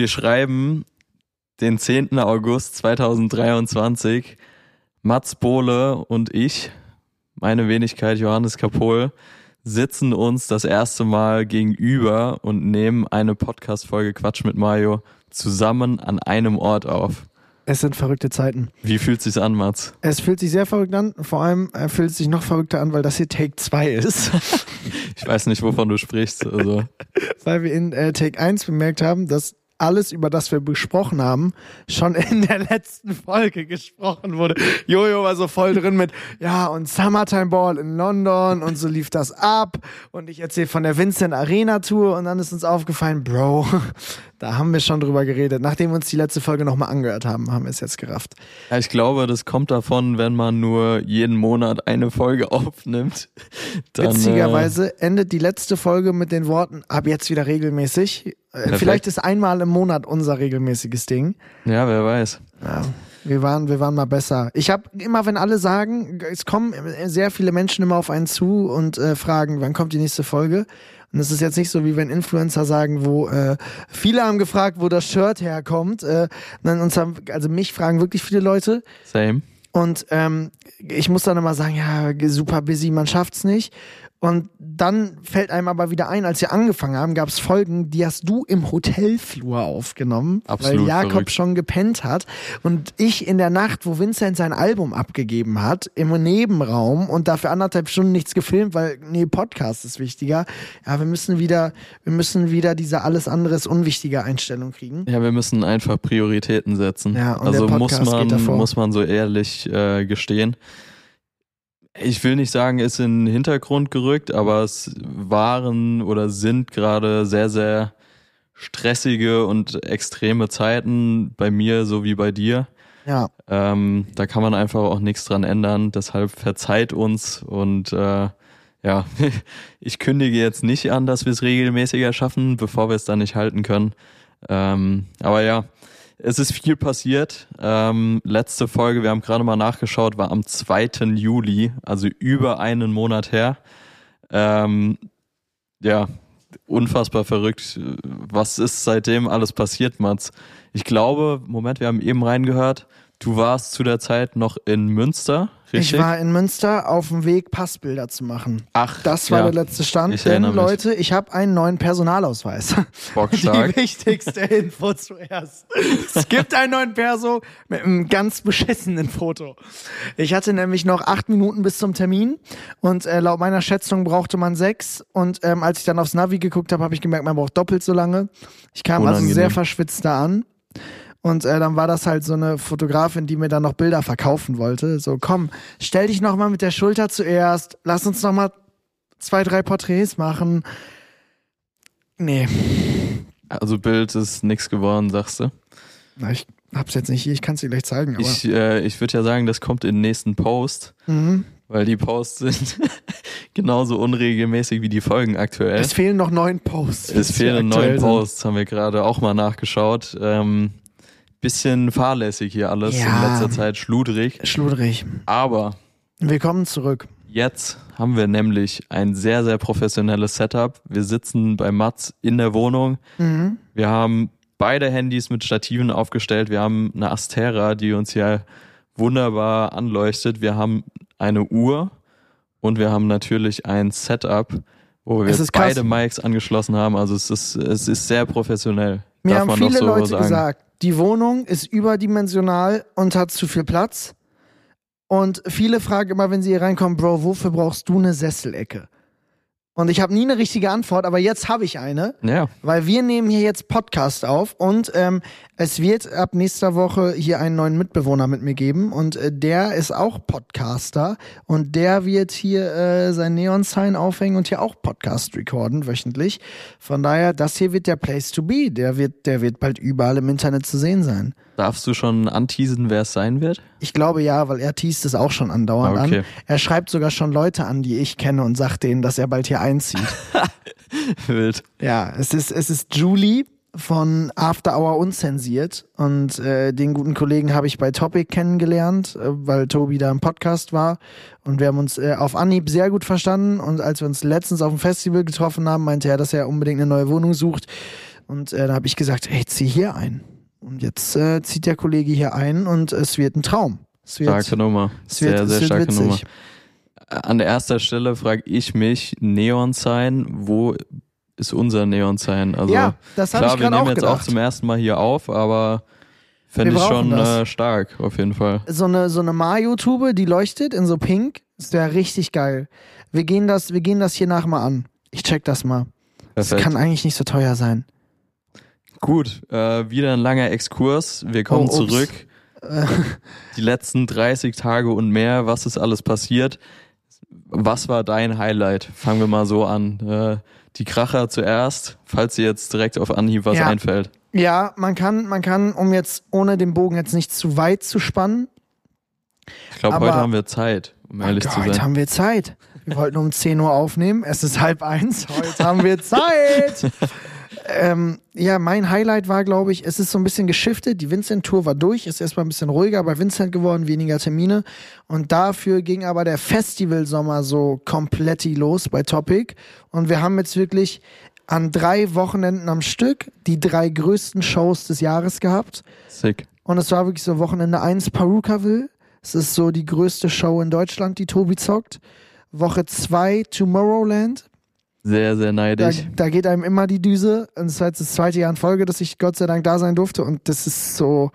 Wir schreiben den 10. August 2023. Mats Bohle und ich, meine Wenigkeit Johannes Kapol, sitzen uns das erste Mal gegenüber und nehmen eine Podcast-Folge Quatsch mit Mario zusammen an einem Ort auf. Es sind verrückte Zeiten. Wie fühlt sich's an, Mats? Es fühlt sich sehr verrückt an. Vor allem äh, fühlt es sich noch verrückter an, weil das hier Take 2 ist. Ich weiß nicht, wovon du sprichst. Also. weil wir in äh, Take 1 bemerkt haben, dass alles, über das wir besprochen haben, schon in der letzten Folge gesprochen wurde. Jojo war so voll drin mit, ja, und Summertime Ball in London und so lief das ab. Und ich erzähle von der Vincent Arena Tour und dann ist uns aufgefallen, Bro, da haben wir schon drüber geredet. Nachdem wir uns die letzte Folge nochmal angehört haben, haben wir es jetzt gerafft. Ja, ich glaube, das kommt davon, wenn man nur jeden Monat eine Folge aufnimmt. Dann, Witzigerweise äh, endet die letzte Folge mit den Worten, ab jetzt wieder regelmäßig. Perfekt. Vielleicht ist einmal im Monat unser regelmäßiges Ding. Ja, wer weiß. Ja, wir waren, wir waren mal besser. Ich habe immer, wenn alle sagen, es kommen sehr viele Menschen immer auf einen zu und äh, fragen, wann kommt die nächste Folge? Und es ist jetzt nicht so, wie wenn Influencer sagen, wo äh, viele haben gefragt, wo das Shirt herkommt. Äh, uns haben, also mich fragen wirklich viele Leute. Same. Und ähm, ich muss dann immer sagen, ja, super busy, man schafft's nicht. Und dann fällt einem aber wieder ein, als wir angefangen haben, gab es Folgen, die hast du im Hotelflur aufgenommen, Absolut weil Jakob verrückt. schon gepennt hat und ich in der Nacht, wo Vincent sein Album abgegeben hat, im Nebenraum und dafür anderthalb Stunden nichts gefilmt, weil nee, Podcast ist wichtiger. Ja, wir müssen wieder, wir müssen wieder diese alles anderes unwichtige Einstellung kriegen. Ja, wir müssen einfach Prioritäten setzen. Ja, und also muss man muss man so ehrlich äh, gestehen. Ich will nicht sagen, ist in den Hintergrund gerückt, aber es waren oder sind gerade sehr, sehr stressige und extreme Zeiten bei mir so wie bei dir. Ja, Ähm, da kann man einfach auch nichts dran ändern. Deshalb verzeiht uns und äh, ja, ich kündige jetzt nicht an, dass wir es regelmäßiger schaffen, bevor wir es dann nicht halten können. Ähm, aber ja, es ist viel passiert. Ähm, letzte Folge, wir haben gerade mal nachgeschaut, war am 2. Juli, also über einen Monat her. Ähm, ja, unfassbar verrückt. Was ist seitdem alles passiert, Mats? Ich glaube, Moment, wir haben eben reingehört, du warst zu der Zeit noch in Münster, richtig? ich war in Münster auf dem Weg, Passbilder zu machen. Ach, Das war ja, der letzte Stand, ich denn. Leute, ich habe einen neuen Personalausweis. bockstark. Die wichtigste Info zuerst. Es gibt einen neuen Perso mit einem ganz beschissenen Foto. Ich hatte nämlich noch acht Minuten bis zum Termin und äh, laut meiner Schätzung brauchte man sechs. Und ähm, als ich dann aufs Navi geguckt habe, habe ich gemerkt, man braucht doppelt so lange. Ich kam also Unangenehm. sehr verschwitzt da an. Und äh, dann war das halt so eine Fotografin, die mir dann noch Bilder verkaufen wollte. So, komm, stell dich noch mal mit der Schulter zuerst. Lass uns noch mal zwei, drei Porträts machen. Nee, Also Bild ist nix geworden, sagst du? Na, ich hab's jetzt nicht hier, ich kann es dir gleich zeigen, aber. Ich, äh, ich würde ja sagen, das kommt in den nächsten Post, mhm. weil die Posts sind genauso unregelmäßig wie die Folgen aktuell. Es fehlen noch neun Posts. Es fehlen neun. Posts, haben wir gerade auch mal nachgeschaut. Ähm, bisschen fahrlässig hier alles Ja. in letzter Zeit, schludrig. Schludrig. Aber Willkommen zurück. jetzt haben wir nämlich ein sehr, sehr professionelles Setup. Wir sitzen bei Mats in der Wohnung. Mhm. Wir haben beide Handys mit Stativen aufgestellt. Wir haben eine Astera, die uns hier wunderbar anleuchtet. Wir haben eine Uhr und wir haben natürlich ein Setup, wo wir beide Mics angeschlossen haben. Also es ist, es ist sehr professionell. Mir Darf haben man viele Leute sagen. gesagt, die Wohnung ist überdimensional und hat zu viel Platz. Und viele fragen immer, wenn sie hier reinkommen, Bro, wofür brauchst du eine Sesselecke? Und ich habe nie eine richtige Antwort, aber jetzt habe ich eine. Ja, Weil wir nehmen hier jetzt Podcast auf und ähm, es wird ab nächster Woche hier einen neuen Mitbewohner mit mir geben und äh, der ist auch Podcaster und der wird hier äh, sein Neon-Sign aufhängen und hier auch Podcast recorden wöchentlich. Von daher, das hier wird der Place to be. Der wird, der wird bald überall im Internet zu sehen sein. Darfst du schon anteasen, wer es sein wird? Ich glaube ja, weil er teast es auch schon andauernd okay. an. Er schreibt sogar schon Leute an, die ich kenne und sagt denen, dass er bald hier einzieht. Wild. Ja, es ist, es ist Julie von After Hour Unzensiert und äh, den guten Kollegen habe ich bei Topic kennengelernt, äh, weil Tobi da im Podcast war und wir haben uns äh, auf Anhieb sehr gut verstanden und als wir uns letztens auf dem Festival getroffen haben, meinte er, dass er unbedingt eine neue Wohnung sucht Und äh, da habe ich gesagt, hey, zieh hier ein. Und jetzt äh, zieht der Kollege hier ein und es wird ein Traum. Es wird, Starke Nummer. es wird, Sehr, sehr starke witzig. Nummer. An erster Stelle frage ich mich, Neon Sign, wo ist unser Neon Sign? Also ja, das habe klar, ich wir nehmen jetzt auch zum ersten Mal hier auf, aber fände ich schon das. äh, stark, auf jeden Fall. so eine, so eine Mario-Tube, die leuchtet in so pink. Das wäre richtig geil. Wir gehen das, wir gehen das hier nach mal an. Ich check das mal. Das Perfekt. kann eigentlich nicht so teuer sein. Gut, äh, wieder ein langer Exkurs. Wir kommen Oh, zurück. Die letzten 30 Tage und mehr, was ist alles passiert? Was war dein Highlight? Fangen wir mal so an. Äh, die Kracher zuerst, falls dir jetzt direkt auf Anhieb was Ja. einfällt. ja, man kann, man kann, um jetzt ohne den Bogen jetzt nicht zu weit zu spannen, Ich glaube, heute haben wir Zeit, um ehrlich zu heute sein. haben wir Zeit. Wir wollten um 10 Uhr aufnehmen. Es ist halb eins. Heute haben wir Zeit. Ähm, ja, mein Highlight war, glaube ich, es ist so ein bisschen geschiftet. Die Vincent-Tour war durch, ist erstmal ein bisschen ruhiger bei Vincent geworden, weniger Termine. Und dafür ging aber der Festivalsommer so komplett los bei Topic. Und wir haben jetzt wirklich an drei Wochenenden am Stück die drei größten Shows des Jahres gehabt. Sick. Und es war wirklich so Wochenende 1 Perukaville. Es ist so die größte Show in Deutschland, die Tobi zockt. Woche 2 Tomorrowland. Sehr, sehr Da, neidisch. da geht einem immer die Düse. Und es war jetzt das zweite Jahr in Folge, dass ich Gott sei Dank da sein durfte. Und das ist so.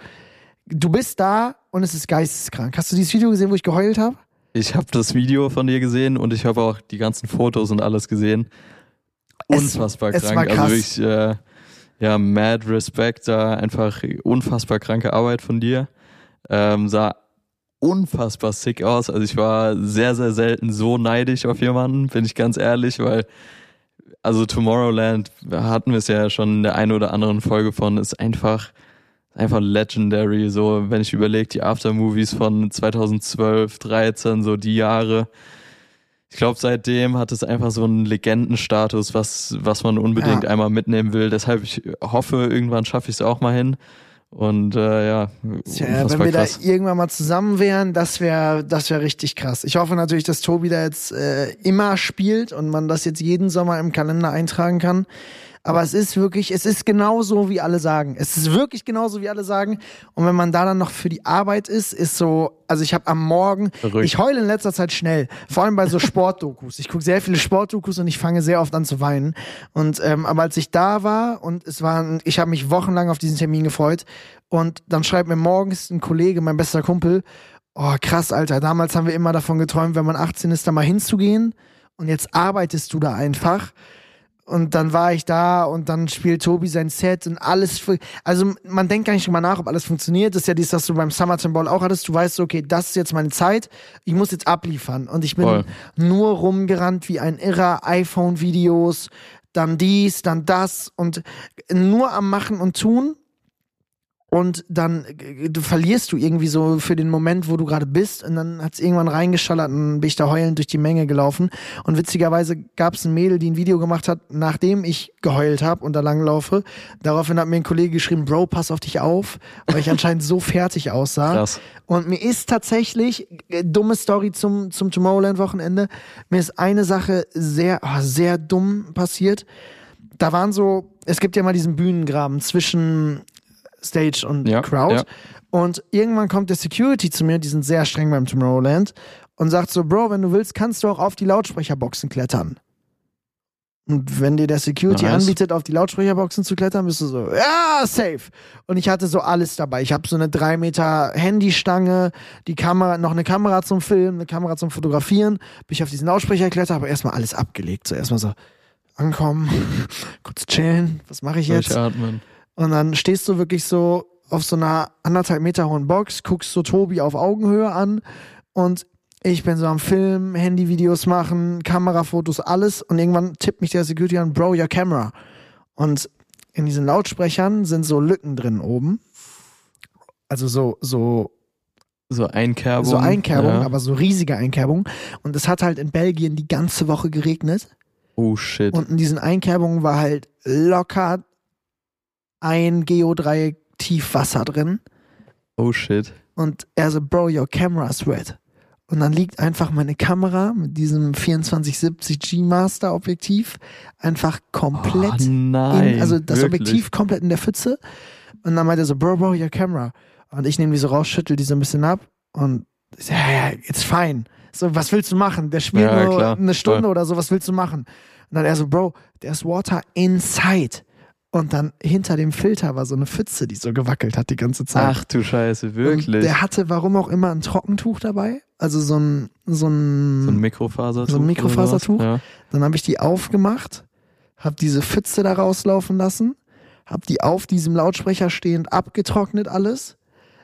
Du bist da und es ist geisteskrank. Hast du dieses Video gesehen, wo ich geheult habe? Ich habe das Video von dir gesehen und ich habe auch die ganzen Fotos und alles gesehen. Es- Unfassbar es krank. krass. Also wirklich, äh, ja, mad respect da. Einfach unfassbar kranke Arbeit von dir. Ähm, sah unfassbar sick aus. Also ich war sehr, sehr selten so neidisch auf jemanden, bin ich ganz ehrlich, weil also Tomorrowland hatten wir es ja schon in der einen oder anderen Folge von, ist einfach einfach legendary. So, wenn ich überlege, die Aftermovies von 2012, 13, so die Jahre. Ich glaube, seitdem hat es einfach so einen Legendenstatus, was, was man unbedingt Ja. einmal mitnehmen will. Deshalb, ich hoffe, irgendwann schaffe ich es auch mal hin. Und äh, ja, Tja, wenn wir krass. da irgendwann mal zusammen wären, das wäre das wär richtig krass. Ich hoffe natürlich, dass Tobi da jetzt äh, immer spielt und man das jetzt jeden Sommer im Kalender eintragen kann. Aber es ist wirklich, es ist genauso, wie alle sagen. Es ist wirklich genauso, wie alle sagen. Und wenn man da dann noch für die Arbeit ist, ist so, also ich habe am Morgen, Verrückt. ich heule in letzter Zeit schnell. Vor allem bei so Sportdokus. Ich gucke sehr viele Sportdokus und ich fange sehr oft an zu weinen. Und ähm, aber als ich da war und es war, ich habe mich wochenlang auf diesen Termin gefreut. Und dann schreibt mir morgens ein Kollege, mein bester Kumpel, oh krass, Alter, damals haben wir immer davon geträumt, wenn man 18 ist, da mal hinzugehen. Und jetzt arbeitest du da einfach. Und dann war ich da und dann spielt Tobi sein Set und alles. Also man denkt gar nicht drüber nach, ob alles funktioniert. Das ist ja dies, was du beim Summertime Ball auch hattest. Du weißt, okay, das ist jetzt meine Zeit. Ich muss jetzt abliefern. Und ich bin Voll. nur rumgerannt wie ein Irrer. iPhone-Videos, dann dies, dann das und nur am Machen und Tun. Und dann äh, du verlierst du irgendwie so für den Moment, wo du gerade bist. Und dann hat's irgendwann reingeschallert und dann bin ich da heulend durch die Menge gelaufen. Und witzigerweise gab's ein Mädel, die ein Video gemacht hat, nachdem ich geheult habe und da langlaufe. Daraufhin hat mir ein Kollege geschrieben, Bro, pass auf dich auf, weil ich anscheinend so fertig aussah. Krass. Und mir ist tatsächlich, äh, dumme Story zum, zum Tomorrowland-Wochenende, mir ist eine Sache sehr, oh, sehr dumm passiert. Da waren so, es gibt ja mal diesen Bühnengraben zwischen Stage und Ja, Crowd. ja. Und irgendwann kommt der Security zu mir, die sind sehr streng beim Tomorrowland, und sagt so, Bro, wenn du willst, kannst du auch auf die Lautsprecherboxen klettern. Und wenn dir der Security Nice. anbietet, auf die Lautsprecherboxen zu klettern, bist du so, ja, safe. Und ich hatte so alles dabei. Ich habe so eine drei Meter Handystange, die Kamera, noch eine Kamera zum Filmen, eine Kamera zum Fotografieren. Bin ich auf diesen Lautsprecher geklettert, habe erstmal alles abgelegt. So erstmal so ankommen, kurz chillen, was mache ich jetzt? Durchatmen. Und dann stehst du wirklich so auf so einer anderthalb Meter hohen Box, guckst so Tobi auf Augenhöhe an und ich bin so am Film, Handyvideos machen, Kamerafotos, alles und irgendwann tippt mich der Security an, Bro, your camera. Und in diesen Lautsprechern sind so Lücken drin oben. Also so, so, So Einkerbung. so Einkerbungen, ja. aber so riesige Einkerbungen. Und es hat halt in Belgien die ganze Woche geregnet. Oh shit. Und in diesen Einkerbungen war halt locker ein Geodreieck tief Wasser drin. oh shit. Und er so, Bro, your camera's wet. und dann liegt einfach meine Kamera mit diesem 2470 G Master Objektiv einfach komplett oh, nein, in, also das wirklich? Objektiv komplett in der Pfütze. Und dann meinte er so, Bro, Bro, your camera. Und ich nehme die so raus, schüttel die so ein bisschen ab und ich so, ja, ja, it's fine. So, was willst du machen? Der spielt Ja, nur klar, eine Stunde voll. oder so, was willst du machen? Und dann er so, Bro, there's water inside. Und dann hinter dem Filter war so eine Pfütze, die so gewackelt hat die ganze Zeit. Ach du Scheiße, Und wirklich. der hatte, warum auch immer, ein Trockentuch dabei. Also so ein, so ein, so ein Mikrofasertuch. So ein Mikrofasertuch? sowas? dann habe ich die aufgemacht, habe diese Pfütze da rauslaufen lassen, habe die auf diesem Lautsprecher stehend abgetrocknet alles.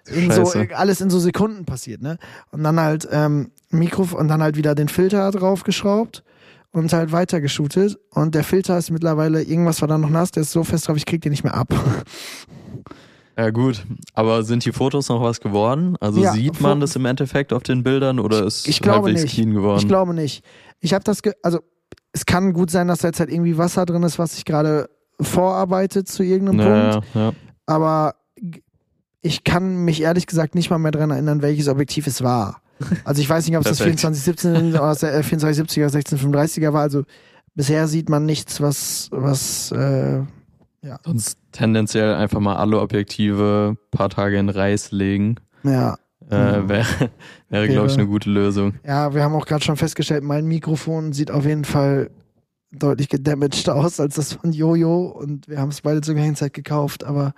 In so, alles in so Sekunden passiert, ne? Und dann halt ähm, Mikro und dann halt wieder den Filter draufgeschraubt und halt weitergeshootet. Und der Filter ist mittlerweile, irgendwas war da noch nass, der ist so fest drauf, ich krieg den nicht mehr ab. Ja. gut, aber sind die Fotos noch was geworden? Also Ja, sieht man das im Endeffekt auf den Bildern oder ist ich glaube nicht. clean geworden? Ich glaube nicht. Ich habe das, ge also es kann gut sein, dass da jetzt halt irgendwie Wasser drin ist, was sich gerade vorarbeitet zu irgendeinem Punkt. ja, aber ich kann mich ehrlich gesagt nicht mal mehr dran erinnern, welches Objektiv es war. Also ich weiß nicht, ob es das Perfekt. 2417 oder das äh, 2470 oder 1635er war. Also bisher sieht man nichts, was, was äh, Sonst tendenziell einfach mal alle Objektive paar Tage in Reis legen. ja. Äh, Mhm. Wäre, wäre glaube ich, eine gute Lösung. Ja, wir haben auch gerade schon festgestellt, mein Mikrofon sieht auf jeden Fall deutlich gedamaged aus als das von Jojo und wir haben es beide zur gleichen Zeit gekauft, aber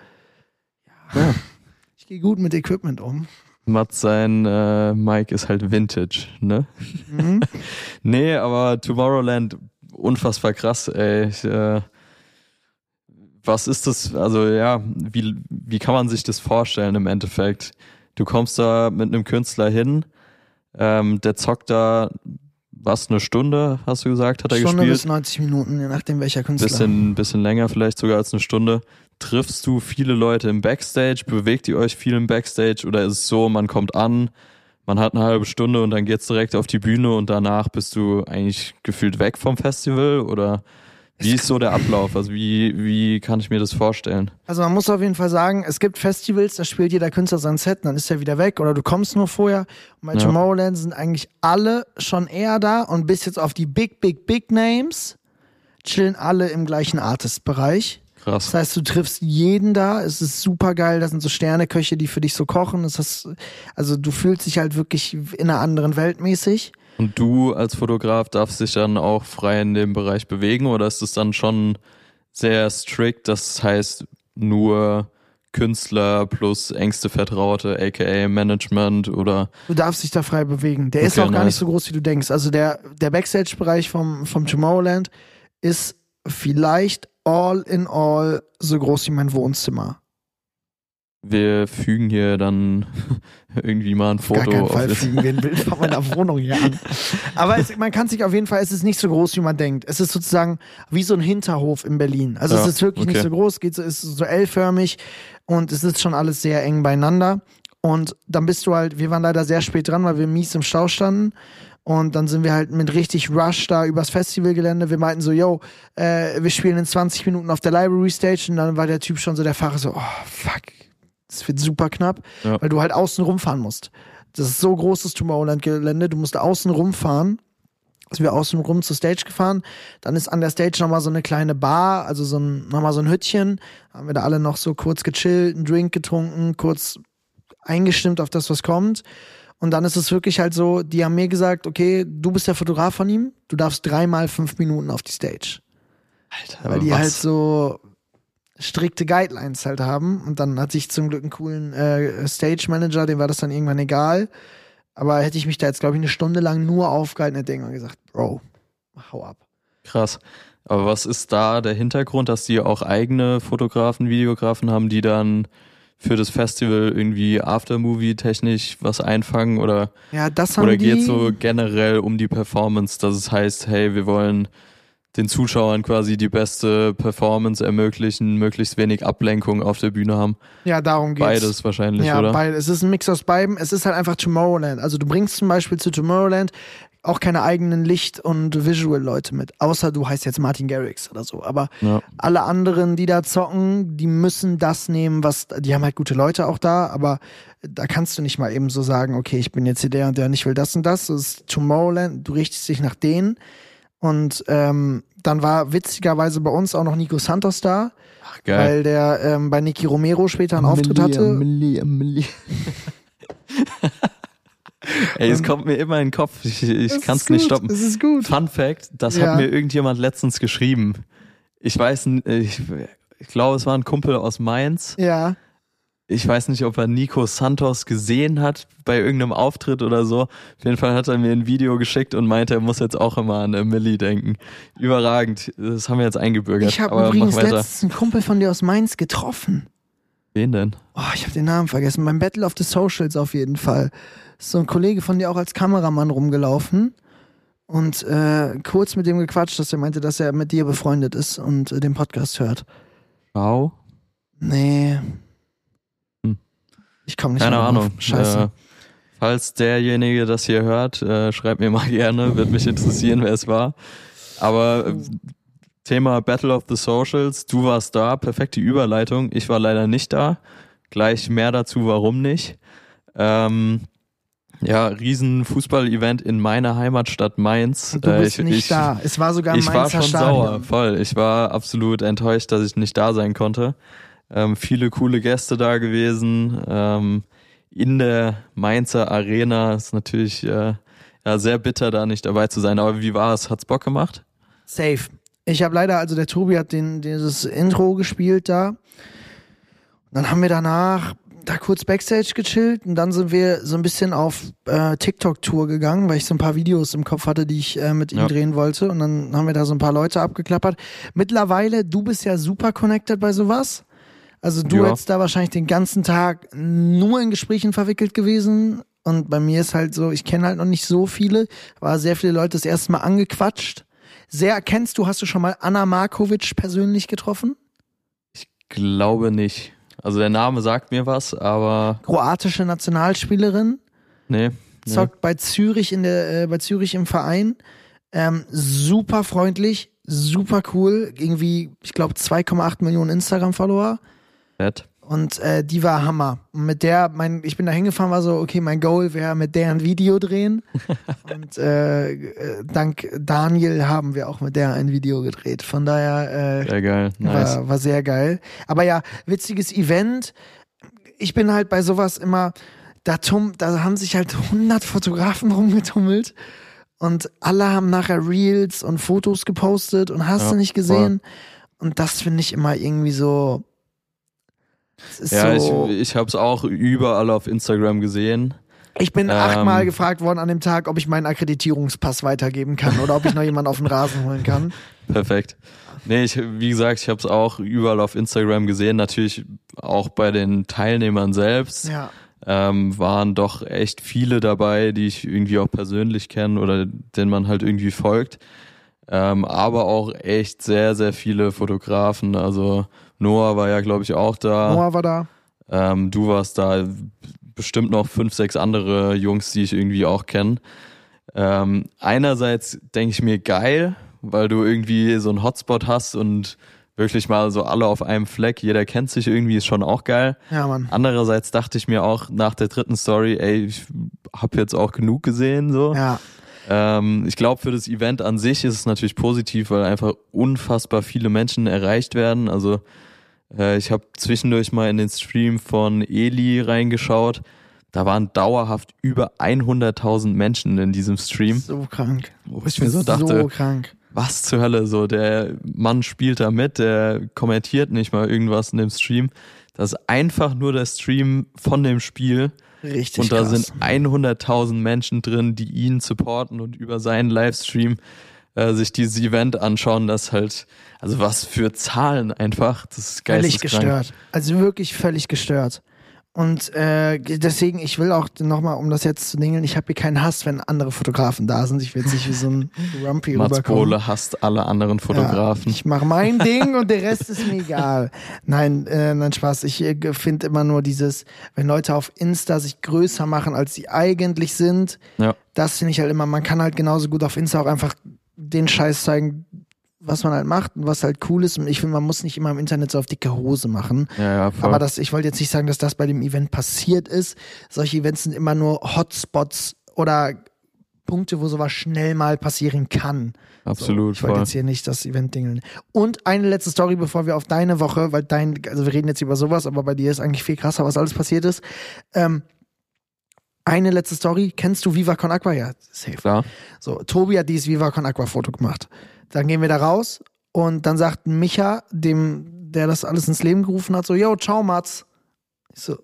ja, Ja. ich gehe gut mit Equipment um. Mats sein äh, Mic ist halt Vintage, ne? Mhm. Nee, aber Tomorrowland, unfassbar krass, ey. Ich, äh, was ist das, also ja, wie, wie kann man sich das vorstellen im Endeffekt? Du kommst da mit einem Künstler hin, ähm, der zockt da, was, eine Stunde, hast du gesagt, hat er Stunde bis gespielt? 90 Minuten, je nachdem welcher Künstler. Bisschen, bisschen länger, vielleicht sogar als eine Stunde. Triffst du viele Leute im Backstage? Bewegt ihr euch viel im Backstage? Oder ist es so, man kommt an, man hat eine halbe Stunde und dann geht's direkt auf die Bühne und danach bist du eigentlich gefühlt weg vom Festival? Oder wie ist so der Ablauf? Also wie, wie kann ich mir das vorstellen? Also man muss auf jeden Fall sagen, es gibt Festivals, da spielt jeder Künstler sein Set, und dann ist er wieder weg oder du kommst nur vorher. Und bei Ja. Tomorrowland sind eigentlich alle schon eher da und bis jetzt auf die Big, Big, Big Names chillen alle im gleichen Artist-Bereich. Das Krass. heißt, du triffst jeden da, es ist super geil, das sind so Sterneköche, die für dich so kochen. Das heißt, also du fühlst dich halt wirklich in einer anderen Welt mäßig. Und du als Fotograf darfst dich dann auch frei in dem Bereich bewegen oder ist es dann schon sehr strikt? Das heißt nur Künstler plus engste Vertraute, aka Management oder Du darfst dich da frei bewegen. Der ist Okay, auch gar nicht nice. so groß, wie du denkst. Also der, der Backstage-Bereich vom, vom Tomorrowland ist vielleicht all in all so groß wie mein Wohnzimmer. wir fügen hier dann irgendwie mal ein Gar Foto keinen auf. Fall fügen wir ein Bild von meiner Wohnung hier an. Aber es, man kann sich auf jeden Fall, es ist nicht so groß, wie man denkt. Es ist sozusagen wie so ein Hinterhof in Berlin. Also es Ja, ist wirklich okay. nicht so groß, geht so, ist so L-förmig und es ist schon alles sehr eng beieinander. Und dann bist du halt, wir waren leider sehr spät dran, weil wir mies im Stau standen. Und dann sind wir halt mit richtig Rush da übers Festivalgelände. Wir meinten so, yo, äh, wir spielen in 20 Minuten auf der Library Stage. Und dann war der Typ schon so, der Fahrer so, oh, fuck, das wird super knapp, Ja. weil du halt außen rumfahren musst. Das ist so großes Tomorrowland-Gelände, du musst außen rumfahren. Sind wir außen rum zur Stage gefahren. Dann ist an der Stage nochmal so eine kleine Bar, also so ein, nochmal so ein Hüttchen. Haben wir da alle noch so kurz gechillt, einen Drink getrunken, kurz eingestimmt auf das, was kommt. Und dann ist es wirklich halt so, die haben mir gesagt, okay, du bist der Fotograf von ihm, du darfst dreimal fünf Minuten auf die Stage. Alter, Weil die was? halt so strikte Guidelines halt haben. Und dann hatte ich zum Glück einen coolen äh, Stage Manager, dem war das dann irgendwann egal. Aber hätte ich mich da jetzt, glaube ich, eine Stunde lang nur aufgehalten, hätte ich irgendwann gesagt, Bro, hau ab. Krass. Aber was ist da der Hintergrund, dass die auch eigene Fotografen, Videografen haben, die dann für das Festival irgendwie Aftermovie-technisch was einfangen oder, Ja, das haben oder geht so generell um die Performance, dass es heißt, hey, wir wollen den Zuschauern quasi die beste Performance ermöglichen, möglichst wenig Ablenkung auf der Bühne haben. ja, darum geht's. Beides wahrscheinlich, ja, oder? Beid, es ist ein Mix aus beiden. Es ist halt einfach Tomorrowland. Also du bringst zum Beispiel zu Tomorrowland auch keine eigenen Licht- und Visual-Leute mit. Außer du heißt jetzt Martin Garrix oder so. Aber Ja. alle anderen, die da zocken, die müssen das nehmen, was, die haben halt gute Leute auch da, aber da kannst du nicht mal eben so sagen, okay, ich bin jetzt hier der und der und ich will das und das. Das ist Tomorrowland, du richtest dich nach denen. Und ähm, dann war witzigerweise bei uns auch noch Nico Santos da, Ach, weil der ähm, bei Nicky Romero später einen Auftritt hatte. Amelie, Amelie. Ey, es kommt mir immer in den Kopf. Ich, ich kann es nicht stoppen. Es ist gut. Fun Fact, das Ja. hat mir irgendjemand letztens geschrieben. Ich weiß, ich, ich glaube, es war ein Kumpel aus Mainz. Ja. Ich weiß nicht, ob er Nico Santos gesehen hat bei irgendeinem Auftritt oder so. Auf jeden Fall hat er mir ein Video geschickt und meinte, er muss jetzt auch immer an Emily denken. Überragend. Das haben wir jetzt eingebürgert. Ich habe übrigens letztens einen Kumpel von dir aus Mainz getroffen. Wen denn? Oh, ich habe den Namen vergessen. Beim Battle of the Socials auf jeden Fall. Ist so ein Kollege von dir auch als Kameramann rumgelaufen und äh, kurz mit dem gequatscht, dass er meinte, dass er mit dir befreundet ist und äh, den Podcast hört. Schau. Nee. Hm. Ich komme nicht Keine. Ahnung. Scheiße. Äh, falls derjenige das hier hört, äh, schreibt mir mal gerne. Wird mich interessieren, wer es war. Aber äh, Thema Battle of the Socials. Du warst da. Perfekte Überleitung. Ich war leider nicht da. Gleich mehr dazu, warum nicht. Ähm, ja, riesen Fußball-Event in meiner Heimatstadt Mainz. Und du bist Äh, ich, nicht ich, da. Es war sogar ich war Mainzer schon Stadion. sauer, voll. Ich war absolut enttäuscht, dass ich nicht da sein konnte. Ähm, viele coole Gäste da gewesen. Ähm, in der Mainzer Arena ist natürlich äh, ja, sehr bitter, da nicht dabei zu sein. Aber wie war es? Hat's Bock gemacht? Safe. Ich habe leider, also der Tobi hat den, dieses Intro gespielt da. Und dann haben wir danach da kurz Backstage gechillt und dann sind wir so ein bisschen auf äh, TikTok-Tour gegangen, weil ich so ein paar Videos im Kopf hatte, die ich äh, mit ihm Ja. drehen wollte. Und dann haben wir da so ein paar Leute abgeklappert. Mittlerweile, du bist ja super connected bei sowas. Also du Ja. hättest da wahrscheinlich den ganzen Tag nur in Gesprächen verwickelt gewesen. Und bei mir ist halt so, ich kenne halt noch nicht so viele, war sehr viele Leute das erste Mal angequatscht. Sehr kennst du, hast du schon mal Anna Markovic persönlich getroffen? Glaube nicht. Also der Name sagt mir was, aber Kroatische Nationalspielerin, nee. nee. zockt bei Zürich in der, äh, bei Zürich im Verein. Ähm, super freundlich, super cool. Irgendwie, ich glaube, 2,8 Millionen Instagram-Follower. Fett. Und äh, die war Hammer. Und mit der, mein, ich bin da hingefahren, war so, okay, mein Goal wäre mit der ein Video drehen. und äh, äh, dank Daniel haben wir auch mit der ein Video gedreht. Von daher äh, Sehr geil. Nice. war, war sehr geil. Aber ja, witziges Event. Ich bin halt bei sowas immer, da, tum, da haben sich halt 100 Fotografen rumgetummelt. Und alle haben nachher Reels und Fotos gepostet und hast Ja, du nicht gesehen. Und das finde ich immer irgendwie so. Ja, so, ich, ich habe es auch überall auf Instagram gesehen. ich bin ähm, achtmal gefragt worden an dem Tag, ob ich meinen Akkreditierungspass weitergeben kann oder ob ich noch jemanden auf den Rasen holen kann. Perfekt. Nee, ich, wie gesagt, ich habe es auch überall auf Instagram gesehen. Natürlich auch bei den Teilnehmern selbst. Ja. Ähm, waren doch echt viele dabei, die ich irgendwie auch persönlich kenne oder denen man halt irgendwie folgt. Ähm, aber auch echt sehr, sehr viele Fotografen. Also Noah war ja, glaube ich, auch da. Noah war da. Ähm, du warst da bestimmt noch fünf, sechs andere Jungs, die ich irgendwie auch kenne. Ähm, einerseits denke ich mir geil, weil du irgendwie so einen Hotspot hast und wirklich mal so alle auf einem Fleck, jeder kennt sich irgendwie, ist schon auch geil. Ja, Mann. Andererseits dachte ich mir auch nach der dritten Story, ey, ich habe jetzt auch genug gesehen, so. Ja. Ähm, ich glaube, für das Event an sich ist es natürlich positiv, weil einfach unfassbar viele Menschen erreicht werden. Also äh, ich habe zwischendurch mal in den Stream von Eli reingeschaut. Da waren dauerhaft über 100.000 Menschen in diesem Stream, So krank. wo ich mir so dachte, So krank. was zur Hölle, so der Mann spielt da mit, der kommentiert nicht mal irgendwas in dem Stream. Das ist einfach nur der Stream von dem Spiel. Richtig Und da krass. sind 100.000 Menschen drin, die ihn supporten und über seinen Livestream äh, sich dieses Event anschauen. Das halt, also was für Zahlen einfach, das ist völlig geisteskrank. gestört. Also wirklich völlig gestört. Und äh, deswegen, ich will auch nochmal, um das jetzt zu dingeln, ich habe hier keinen Hass, wenn andere Fotografen da sind. Ich will jetzt nicht wie so ein Rumpy Mats rüberkommen. Bohle hasst alle anderen Fotografen. Ja, ich mache mein Ding und der Rest ist mir egal. Nein, äh, nein, Spaß. Ich äh, finde immer nur dieses, wenn Leute auf Insta sich größer machen, als sie eigentlich sind, Ja. das finde ich halt immer, man kann halt genauso gut auf Insta auch einfach den Scheiß zeigen, was man halt macht und was halt cool ist. Und ich finde, man muss nicht immer im Internet so auf dicke Hose machen. Ja, ja, voll. Aber das, ich wollte jetzt nicht sagen, dass das bei dem Event passiert ist. Solche Events sind immer nur Hotspots oder Punkte, wo sowas schnell mal passieren kann. Absolut, So, ich wollte jetzt hier nicht das Event dingeln. Und eine letzte Story, bevor wir auf deine Woche, weil dein, also wir reden jetzt über sowas, aber bei dir ist eigentlich viel krasser, was alles passiert ist. Ähm, eine letzte Story. Kennst du Viva Con Aqua? Ja, safe. Klar. So, Tobi hat dieses Viva Con Aqua Foto gemacht. Dann gehen wir da raus und dann sagt Micha, dem, der das alles ins Leben gerufen hat, so, yo, ciao, Mats. Ich so,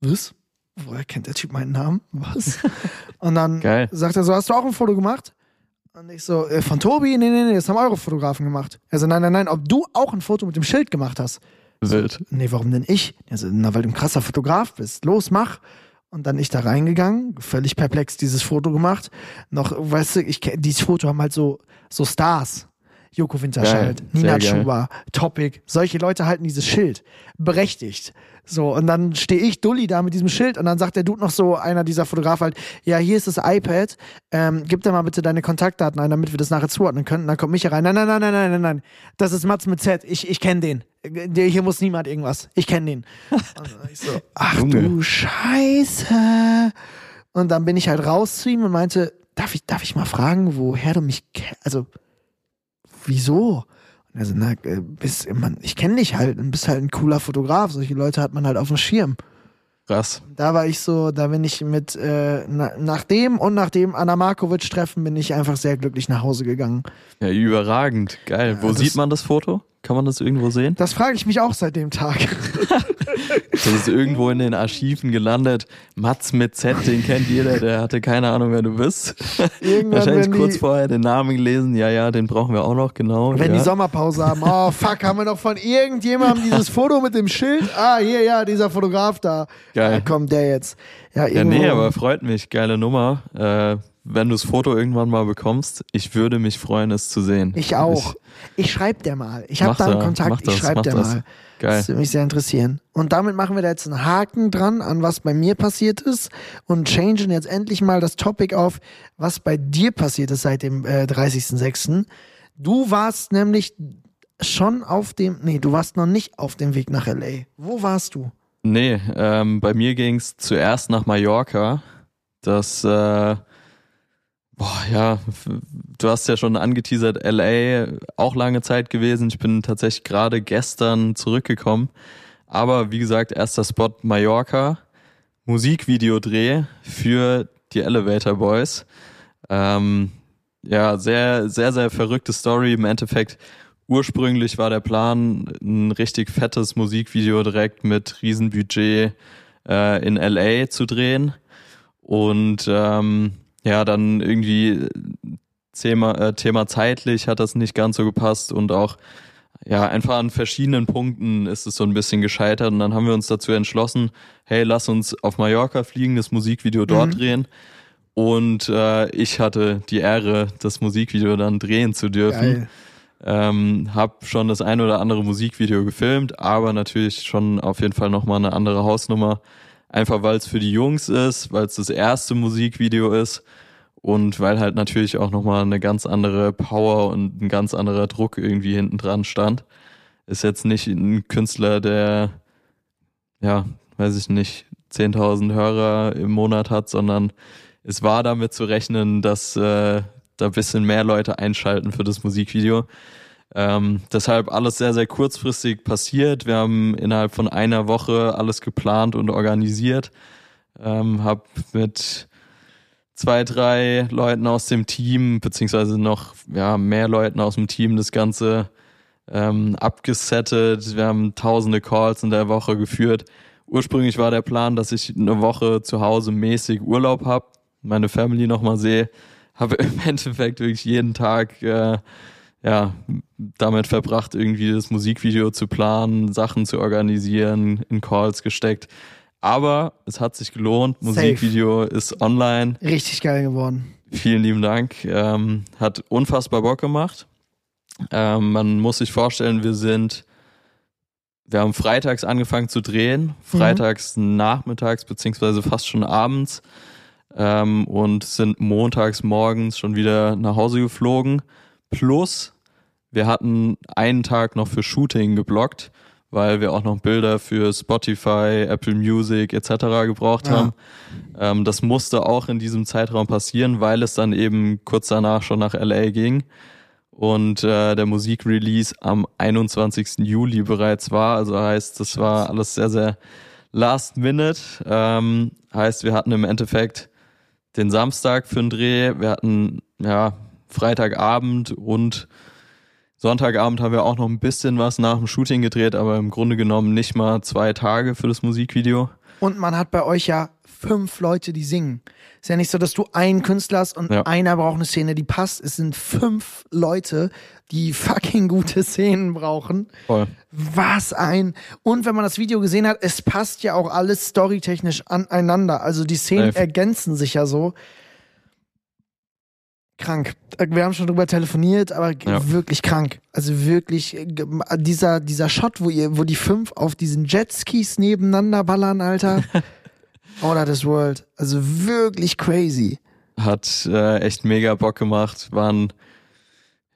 was? Woher kennt der Typ meinen Namen? Was? Und dann Geil. sagt er so, hast du auch ein Foto gemacht? Und ich so, äh, von Tobi? Nee, nee, nee, das haben eure Fotografen gemacht. Er so, nein, nein, nein, ob du auch ein Foto mit dem Schild gemacht hast? Wild. Nee, warum denn ich? Er so, na, weil du ein krasser Fotograf bist. Los, mach. Und dann ich da reingegangen, völlig perplex dieses Foto gemacht. Noch, weißt du, ich kenn- dieses Foto haben halt so, so Stars. Joko Winterscheid, Geil, Nina. Chuba, Topic. Solche Leute halten dieses Schild. Berechtigt. So, und dann stehe ich Dulli da mit diesem Schild und dann sagt der Dude noch so, einer dieser Fotografen halt, ja, hier ist das iPad, ähm, gib da mal bitte deine Kontaktdaten ein, damit wir das nachher zuordnen können. Und dann kommt Micha rein, nein, nein, nein, nein, nein, nein, nein, das ist Mats mit Z, ich, ich kenne den. Der- Hier muss niemand irgendwas, ich kenne den. Und dann ich so, ach Junge. du Scheiße. Und dann bin ich halt raus zu ihm und meinte, darf ich, darf ich mal fragen, woher du mich kennst? Also, wieso? Und er so, na, äh, bist, man, ich kenne dich halt und bist halt ein cooler Fotograf. Solche Leute hat man halt auf dem Schirm. Krass. Da war ich so, da bin ich mit, äh, na, nach dem und nach dem Anna Markovic-Treffen bin ich einfach sehr glücklich nach Hause gegangen. Ja, überragend. Geil. Wo das- sieht man das Foto? Kann man das irgendwo sehen? Das frage ich mich auch seit dem Tag. Das ist irgendwo in den Archiven gelandet. Mats mit Z, den kennt jeder, der hatte keine Ahnung, wer du bist. Irgendwann, Wahrscheinlich kurz die, vorher den Namen gelesen. Ja, ja, den brauchen wir auch noch, genau. wenn ja. die Sommerpause haben. Oh, fuck, haben wir noch von irgendjemandem dieses Foto mit dem Schild? Ah, hier, ja, dieser Fotograf da. Geil. Da kommt der jetzt. Ja, Ja, irgendwo. nee, aber freut mich. Geile Nummer. Äh, wenn du das Foto irgendwann mal bekommst, ich würde mich freuen, es zu sehen. Ich auch. Ich schreib der mal. Ich habe da einen Kontakt. das, ich schreib mach der das. mal. Geil. Das würde mich sehr interessieren. Und damit machen wir da jetzt einen Haken dran an was bei mir passiert ist und changen jetzt endlich mal das Topic auf, was bei dir passiert ist seit dem äh, 30.06. Du warst nämlich schon auf dem, nee, du warst noch nicht auf dem Weg nach LA. Wo warst du? Nee, ähm, bei mir ging's zuerst nach Mallorca. Das, äh, boah, ja, du hast ja schon angeteasert, LA auch lange Zeit gewesen. Ich bin tatsächlich gerade gestern zurückgekommen. Aber wie gesagt, erster Spot Mallorca, Musikvideodreh für die Elevator Boys. Ähm, ja, sehr, sehr, sehr verrückte Story. Im Endeffekt, ursprünglich war der Plan, ein richtig fettes Musikvideo direkt mit Riesenbudget äh, in LA zu drehen. Und ähm, ja, dann irgendwie Thema, äh, Thema zeitlich hat das nicht ganz so gepasst und auch ja, einfach an verschiedenen Punkten ist es so ein bisschen gescheitert und dann haben wir uns dazu entschlossen, hey, lass uns auf Mallorca fliegen, das Musikvideo dort Mhm. drehen. Und äh, ich hatte die Ehre, das Musikvideo dann drehen zu dürfen. Geil. Ähm, hab schon das ein oder andere Musikvideo gefilmt, aber natürlich schon auf jeden Fall nochmal eine andere Hausnummer. Einfach weil es für die Jungs ist, weil es das erste Musikvideo ist und weil halt natürlich auch nochmal eine ganz andere Power und ein ganz anderer Druck irgendwie hinten dran stand. Ist jetzt nicht ein Künstler, der, ja, weiß ich nicht, 10.000 Hörer im Monat hat, sondern es war damit zu rechnen, dass äh, da bisschen mehr Leute einschalten für das Musikvideo. Ähm, deshalb alles sehr, sehr kurzfristig passiert. Wir haben innerhalb von einer Woche alles geplant und organisiert. Ähm, hab mit zwei, drei Leuten aus dem Team, beziehungsweise noch ja, mehr Leuten aus dem Team das Ganze ähm, abgesettet. Wir haben tausende Calls in der Woche geführt. Ursprünglich war der Plan, dass ich eine Woche zu Hause mäßig Urlaub hab, meine Family nochmal sehe. Habe im Endeffekt wirklich jeden Tag äh, ja, damit verbracht, irgendwie das Musikvideo zu planen, Sachen zu organisieren, in Calls gesteckt. Aber es hat sich gelohnt. Safe. Musikvideo ist online. Richtig geil geworden. Vielen lieben Dank. Ähm, hat unfassbar Bock gemacht. Ähm, man muss sich vorstellen, wir sind, wir haben freitags angefangen zu drehen, freitags nachmittags beziehungsweise fast schon abends ähm, und sind montags morgens schon wieder nach Hause geflogen. Plus, wir hatten einen Tag noch für Shooting geblockt, weil wir auch noch Bilder für Spotify, Apple Music etc. gebraucht Ja. haben. Ähm, das musste auch in diesem Zeitraum passieren, weil es dann eben kurz danach schon nach LA ging und äh, der Musikrelease am 21. Juli bereits war. Also heißt, das war alles sehr, sehr last minute. Ähm, heißt, wir hatten im Endeffekt den Samstag für den Dreh, wir hatten ja Freitagabend und Sonntagabend haben wir auch noch ein bisschen was nach dem Shooting gedreht, aber im Grunde genommen nicht mal zwei Tage für das Musikvideo. Und man hat bei euch ja fünf Leute, die singen. Ist ja nicht so, dass du einen Künstler hast und Ja. einer braucht eine Szene, die passt. Es sind fünf Leute, die fucking gute Szenen brauchen. Voll. Was ein. Und wenn man das Video gesehen hat, es passt ja auch alles storytechnisch aneinander. Also die Szenen Safe. ergänzen sich ja so. Krank. Äh, Wir haben schon drüber telefoniert, aber Ja. wirklich krank. Also wirklich, äh, dieser, dieser Shot, wo ihr, wo die fünf auf diesen Jetskis nebeneinander ballern, Alter. Out of this world. Also wirklich crazy. Hat äh, echt mega Bock gemacht. Waren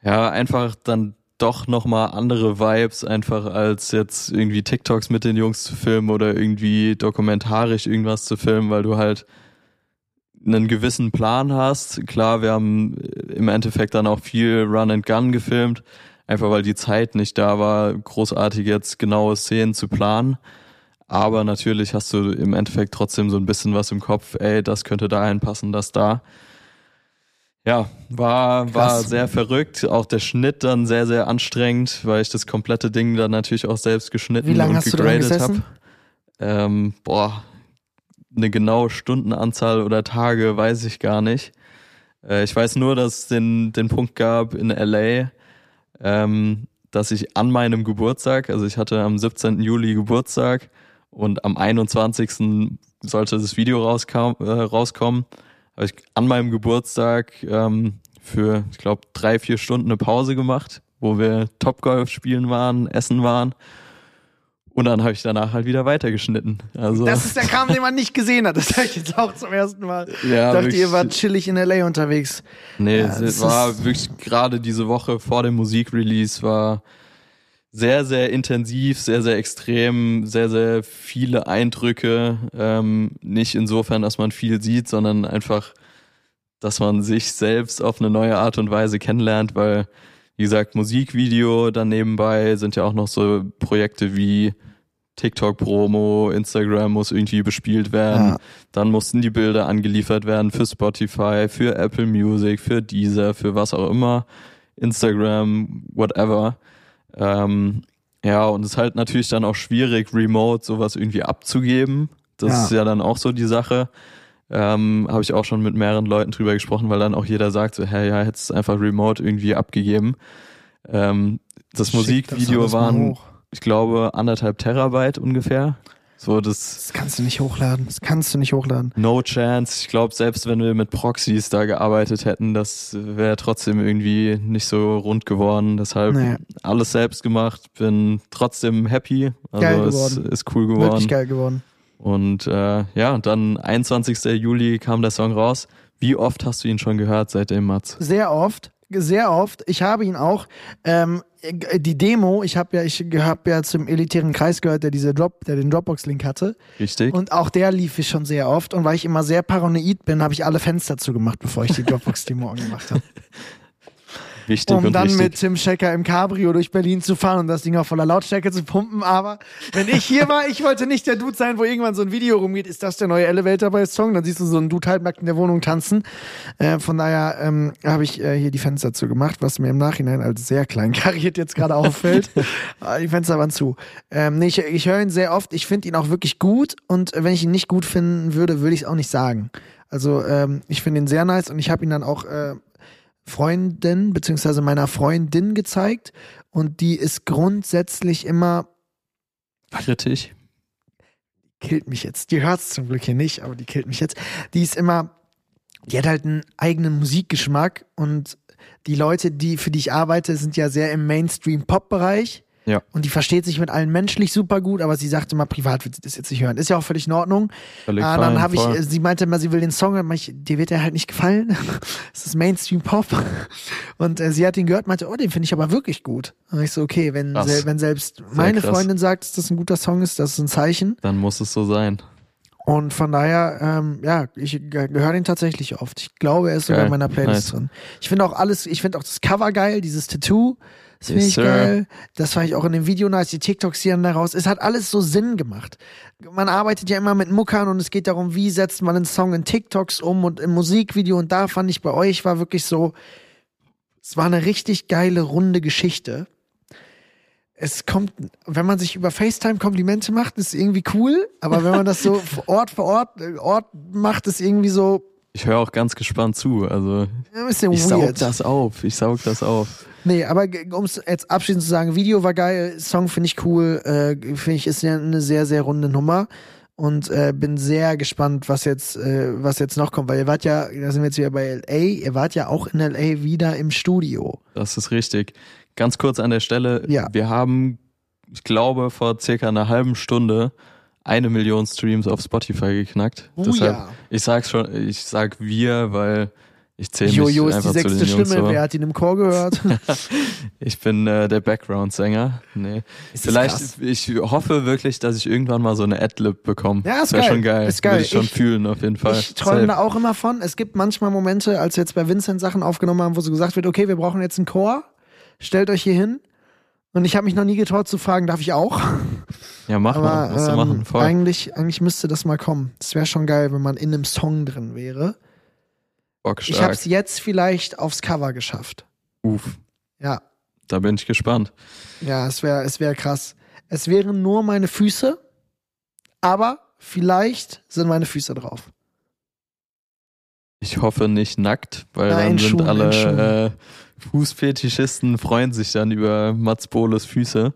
ja einfach dann doch nochmal andere Vibes, einfach als jetzt irgendwie TikToks mit den Jungs zu filmen oder irgendwie dokumentarisch irgendwas zu filmen, weil du halt einen gewissen Plan hast. Klar, wir haben im Endeffekt dann auch viel Run and Gun gefilmt, einfach weil die Zeit nicht da war, großartig jetzt genaue Szenen zu planen. Aber natürlich hast du im Endeffekt trotzdem so ein bisschen was im Kopf, ey, das könnte da einpassen, das da. Ja, war, war sehr verrückt. Auch der Schnitt dann sehr, sehr anstrengend, weil ich das komplette Ding dann natürlich auch selbst geschnitten Wie lange und hast du dran gegradet habe. Ähm, boah, eine genaue Stundenanzahl oder Tage weiß ich gar nicht. Äh, ich weiß nur, dass es den, den Punkt gab in LA, ähm, dass ich an meinem Geburtstag, also ich hatte am 17. Juli Geburtstag und am 21. sollte das Video äh, rauskommen, habe ich an meinem Geburtstag ähm, für, ich glaube, drei, vier Stunden eine Pause gemacht, wo wir Topgolf spielen waren, essen waren. Und dann habe ich danach halt wieder weitergeschnitten. Also Das ist der Kram, den man nicht gesehen hat. Das sag ich jetzt auch zum ersten Mal. ja, ich dachte, wirklich, ihr wart chillig in L.A. unterwegs. Nee, Ja, es war wirklich gerade diese Woche vor dem Musikrelease war sehr, sehr intensiv, sehr, sehr extrem, sehr, sehr viele Eindrücke. Ähm, nicht insofern, dass man viel sieht, sondern einfach, dass man sich selbst auf eine neue Art und Weise kennenlernt, weil, wie gesagt, Musikvideo dann nebenbei sind ja auch noch so Projekte wie TikTok-Promo, Instagram muss irgendwie bespielt werden. Ja. Dann mussten die Bilder angeliefert werden für Spotify, für Apple Music, für Deezer, für was auch immer, Instagram, whatever. Ähm, ja, und es ist halt natürlich dann auch schwierig, remote sowas irgendwie abzugeben. Das Ja. ist ja dann auch so die Sache. Ähm, Habe ich auch schon mit mehreren Leuten drüber gesprochen, weil dann auch jeder sagt so, hey, ja, hättest es einfach remote irgendwie abgegeben. Ähm, das Schick Musikvideo mal waren, ich glaube, anderthalb Terabyte ungefähr. So, das Das kannst du nicht hochladen. Das kannst du nicht hochladen. No chance. Ich glaube, selbst wenn wir mit Proxys da gearbeitet hätten, das wäre trotzdem irgendwie nicht so rund geworden. Deshalb Nee. alles selbst gemacht. Bin trotzdem happy. Also Geil es geworden. ist cool geworden. Wirklich geil geworden. Und äh, ja, dann 21. Juli kam der Song raus. Wie oft hast du ihn schon gehört seitdem, Mats? Sehr oft. Sehr oft. Ich habe ihn auch. Ähm, die Demo, ich habe ja, ich habe ja zum elitären Kreis gehört, der diese Drop, der den Dropbox-Link hatte. Richtig? Und auch der lief ich schon sehr oft. Und weil ich immer sehr paranoid bin, habe ich alle Fenster zugemacht, bevor ich die Dropbox-Demo angemacht habe. Wichtig um und dann richtig. mit Tim Schecker im Cabrio durch Berlin zu fahren und das Ding auf voller Lautstärke zu pumpen. Aber wenn ich hier war, ich wollte nicht der Dude sein, wo irgendwann so ein Video rumgeht, ist das der neue Elevator bei Song? Dann siehst du so einen Dude halbnackt in der Wohnung tanzen. Äh, von daher ähm, habe ich äh, hier die Fenster zugemacht, was mir im Nachhinein als sehr klein kariert jetzt gerade auffällt. Aber die Fenster waren zu. Ähm, nee, ich, ich höre ihn sehr oft. Ich finde ihn auch wirklich gut und wenn ich ihn nicht gut finden würde, würde ich es auch nicht sagen. Also ähm, ich finde ihn sehr nice und ich habe ihn dann auch äh, Freundin beziehungsweise meiner Freundin gezeigt und die ist grundsätzlich immer Kritisch. killt mich jetzt. Die hört's zum Glück hier nicht, aber die killt mich jetzt. Die ist immer, die hat halt einen eigenen Musikgeschmack und die Leute, die für die ich arbeite, sind ja sehr im Mainstream-Pop-Bereich. Ja. Und die versteht sich mit allen menschlich super gut, aber sie sagte mal, privat wird sie das jetzt nicht hören. Ist ja auch völlig in Ordnung. Völlig Ah, dann habe ich, voll. sie meinte mal, sie will den Song, dann ich, dir wird der halt nicht gefallen. Es ist Mainstream-Pop. Und äh, sie hat ihn gehört, meinte, oh, den finde ich aber wirklich gut. Und ich so, okay, wenn, sel wenn selbst meine krass. Freundin sagt, dass das ein guter Song ist, das ist ein Zeichen. Dann muss es so sein. Und von daher, ähm, ja, ich gehöre den tatsächlich oft. Ich glaube, er ist sogar Geil. in meiner Playlist Nice. drin. Ich finde auch alles, ich finde auch das Cover geil, dieses Tattoo. Das finde Yes, ich geil. Das fand ich auch in dem Video nice, die TikToks hier und da raus. Es hat alles so Sinn gemacht. Man arbeitet ja immer mit Muckern und es geht darum, wie setzt man einen Song in TikToks um und im Musikvideo. Und da fand ich bei euch war wirklich so, es war eine richtig geile, runde Geschichte. Es kommt, wenn man sich über FaceTime Komplimente macht, ist irgendwie cool, aber wenn man das so Ort vor Ort, Ort macht, ist irgendwie so Ich höre auch ganz gespannt zu. Also ich saug das auf. Ich saug das auf. Nee, aber um es jetzt abschließend zu sagen, Video war geil, Song finde ich cool, äh, finde ich ist ja eine sehr, sehr runde Nummer. Und äh, bin sehr gespannt, was jetzt, äh, was jetzt noch kommt, weil ihr wart ja, da sind wir jetzt wieder bei LA, ihr wart ja auch in LA wieder im Studio. Das ist richtig. Ganz kurz an der Stelle. Ja. Wir haben, ich glaube, vor circa einer halben Stunde eine Million Streams auf Spotify geknackt. Oh Deshalb, ja. ich sag schon, ich sag wir, weil ich zähle mich Jojo ist die einfach zu sechste Stimme, wer hat ihn im Chor gehört? Ich bin äh, der Background-Sänger. Nee. Ist Vielleicht, krass? ich hoffe wirklich, dass ich irgendwann mal so eine Adlib bekomme. Ja, ist Wäre geil. schon geil. Ist geil. Würde ich schon Ich- fühlen, auf jeden Fall. Ich träume da auch immer von. Es gibt manchmal Momente, als wir jetzt bei Vincent Sachen aufgenommen haben, wo so gesagt wird, okay, wir brauchen jetzt einen Chor, stellt euch hier hin. Und ich habe mich noch nie getraut zu fragen, darf ich auch? Ja, mach mal. Aber du ähm, machen. Voll. eigentlich, eigentlich müsste das mal kommen. Es wäre schon geil, wenn man in einem Song drin wäre. Bock Ich habe es jetzt vielleicht aufs Cover geschafft. Uff, Ja, da bin ich gespannt. ja, es wäre es wär krass. Es wären nur meine Füße, aber vielleicht sind meine Füße drauf. Ich hoffe nicht nackt, weil Ja, dann in sind Schuhen, alle äh, Fußfetischisten freuen sich dann über Mats Bohles Füße.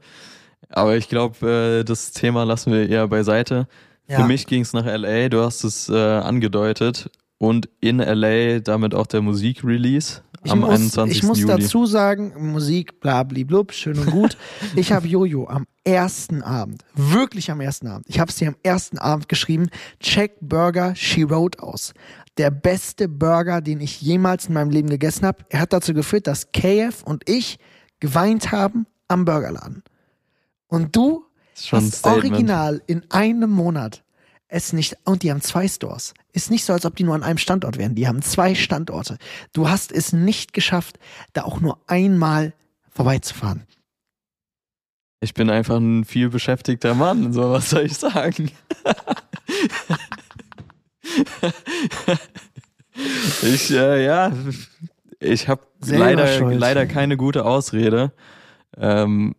Aber ich glaube, äh, das Thema lassen wir eher beiseite. Ja. Für mich ging es nach LA, du hast es äh, angedeutet. Und in LA damit auch der Musikrelease am muss, 21. ich muss Juli. dazu sagen, Musik, blablablub, schön und gut. ich habe Jojo am ersten Abend, wirklich am ersten Abend, ich habe es dir am ersten Abend geschrieben, check Burger She Wrote aus. Der beste Burger, den ich jemals in meinem Leben gegessen habe. Er hat dazu geführt, dass KF und ich geweint haben am Burgerladen. Und du hast original in einem Monat es nicht, und die haben zwei Stores. Ist nicht so, als ob die nur an einem Standort wären. Die haben zwei Standorte. Du hast es nicht geschafft, da auch nur einmal vorbeizufahren. Ich bin einfach ein viel beschäftigter Mann, so was soll ich sagen. ich, äh, ja, ich habe leider, leider keine gute Ausrede. Ähm,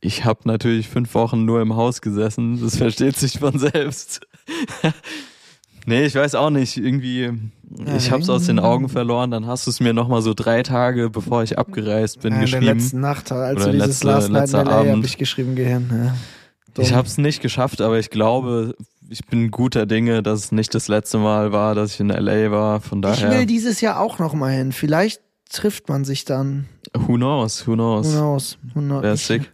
ich habe natürlich fünf Wochen nur im Haus gesessen, das versteht sich von selbst. nee, ich weiß auch nicht, irgendwie, ich hab's aus den Augen verloren, dann hast du es mir nochmal so drei Tage, bevor ich abgereist bin, Ja, in der geschrieben. letzten Nacht, als Oder du dieses letzte- Last Night in LA hab Abend. ich geschrieben, Gehirn. Ja. Dumm. Ich habe es nicht geschafft, aber ich glaube, ich bin guter Dinge, dass es nicht das letzte Mal war, dass ich in LA war. Von ich daher, will dieses Jahr auch noch mal hin. Vielleicht trifft man sich dann. who knows, who Who knows. knows? Who knows? Wäre Ich- sick.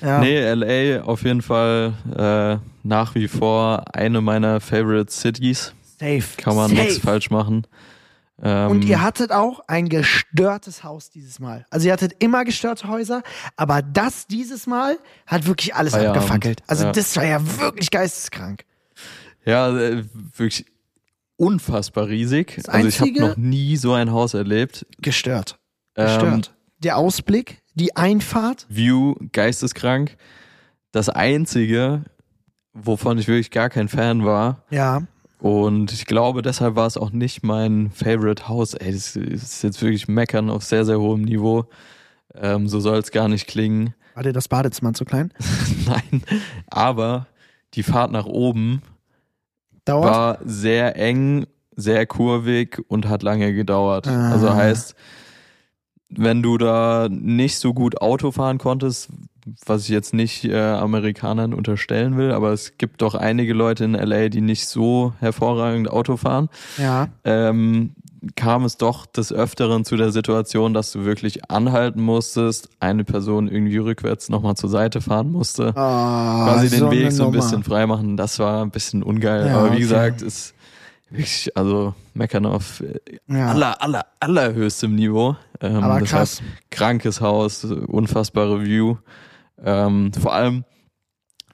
Ja. Nee, LA auf jeden Fall äh, nach wie vor eine meiner favorite Cities. Safe. Kann man Safe. nichts falsch machen. Ähm, Und ihr hattet auch ein gestörtes Haus dieses Mal. Also ihr hattet immer gestörte Häuser, aber das dieses Mal hat wirklich alles Feierabend. abgefackelt. Also Ja. das war ja wirklich geisteskrank. ja, äh, wirklich unfassbar riesig. Das also ich habe noch nie so ein Haus erlebt. Gestört. Ähm, Gestört. Der Ausblick, die Einfahrt. View geisteskrank. Das einzige, wovon ich wirklich gar kein Fan war, Ja. und ich glaube, deshalb war es auch nicht mein Favorite House. Ey, das ist jetzt wirklich meckern auf sehr, sehr hohem Niveau. Ähm, so soll es gar nicht klingen. War dir das Badezimmer zu klein? Nein. Aber die Fahrt nach oben Dauert? war sehr eng, sehr kurvig und hat lange gedauert. Ah. Also heißt, wenn du da nicht so gut Auto fahren konntest, was ich jetzt nicht äh, Amerikanern unterstellen will, aber es gibt doch einige Leute in LA, die nicht so hervorragend Auto fahren, Ja. ähm, kam es doch des Öfteren zu der Situation, dass du wirklich anhalten musstest, eine Person irgendwie rückwärts nochmal zur Seite fahren musste, Ah, quasi den so Weg eine so ein bisschen frei machen. Das war ein bisschen ungeil. Ja, aber wie okay. gesagt, ist wirklich, also meckern auf äh, Ja. aller, aller, allerhöchstem Niveau. Ähm, Aber krass. krankes Haus, unfassbare View. Ähm, vor allem,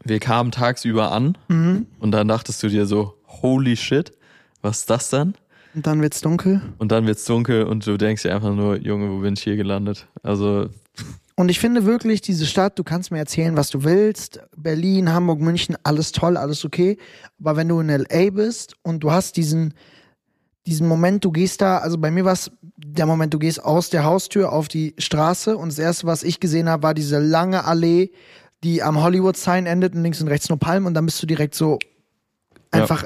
wir kamen tagsüber an Mhm. und dann dachtest du dir so, holy shit, was ist das denn? Und dann wird's dunkel. Und dann wird's dunkel und du denkst dir einfach nur, Junge, wo bin ich hier gelandet? Also, Und ich finde wirklich, diese Stadt, du kannst mir erzählen, was du willst. Berlin, Hamburg, München, alles toll, alles okay. Aber wenn du in LA bist und du hast diesen, diesen Moment, du gehst da, also bei mir war es der Moment, du gehst aus der Haustür auf die Straße und das erste, was ich gesehen habe, war diese lange Allee, die am Hollywood Sign endet und links und rechts nur Palmen und dann bist du direkt so einfach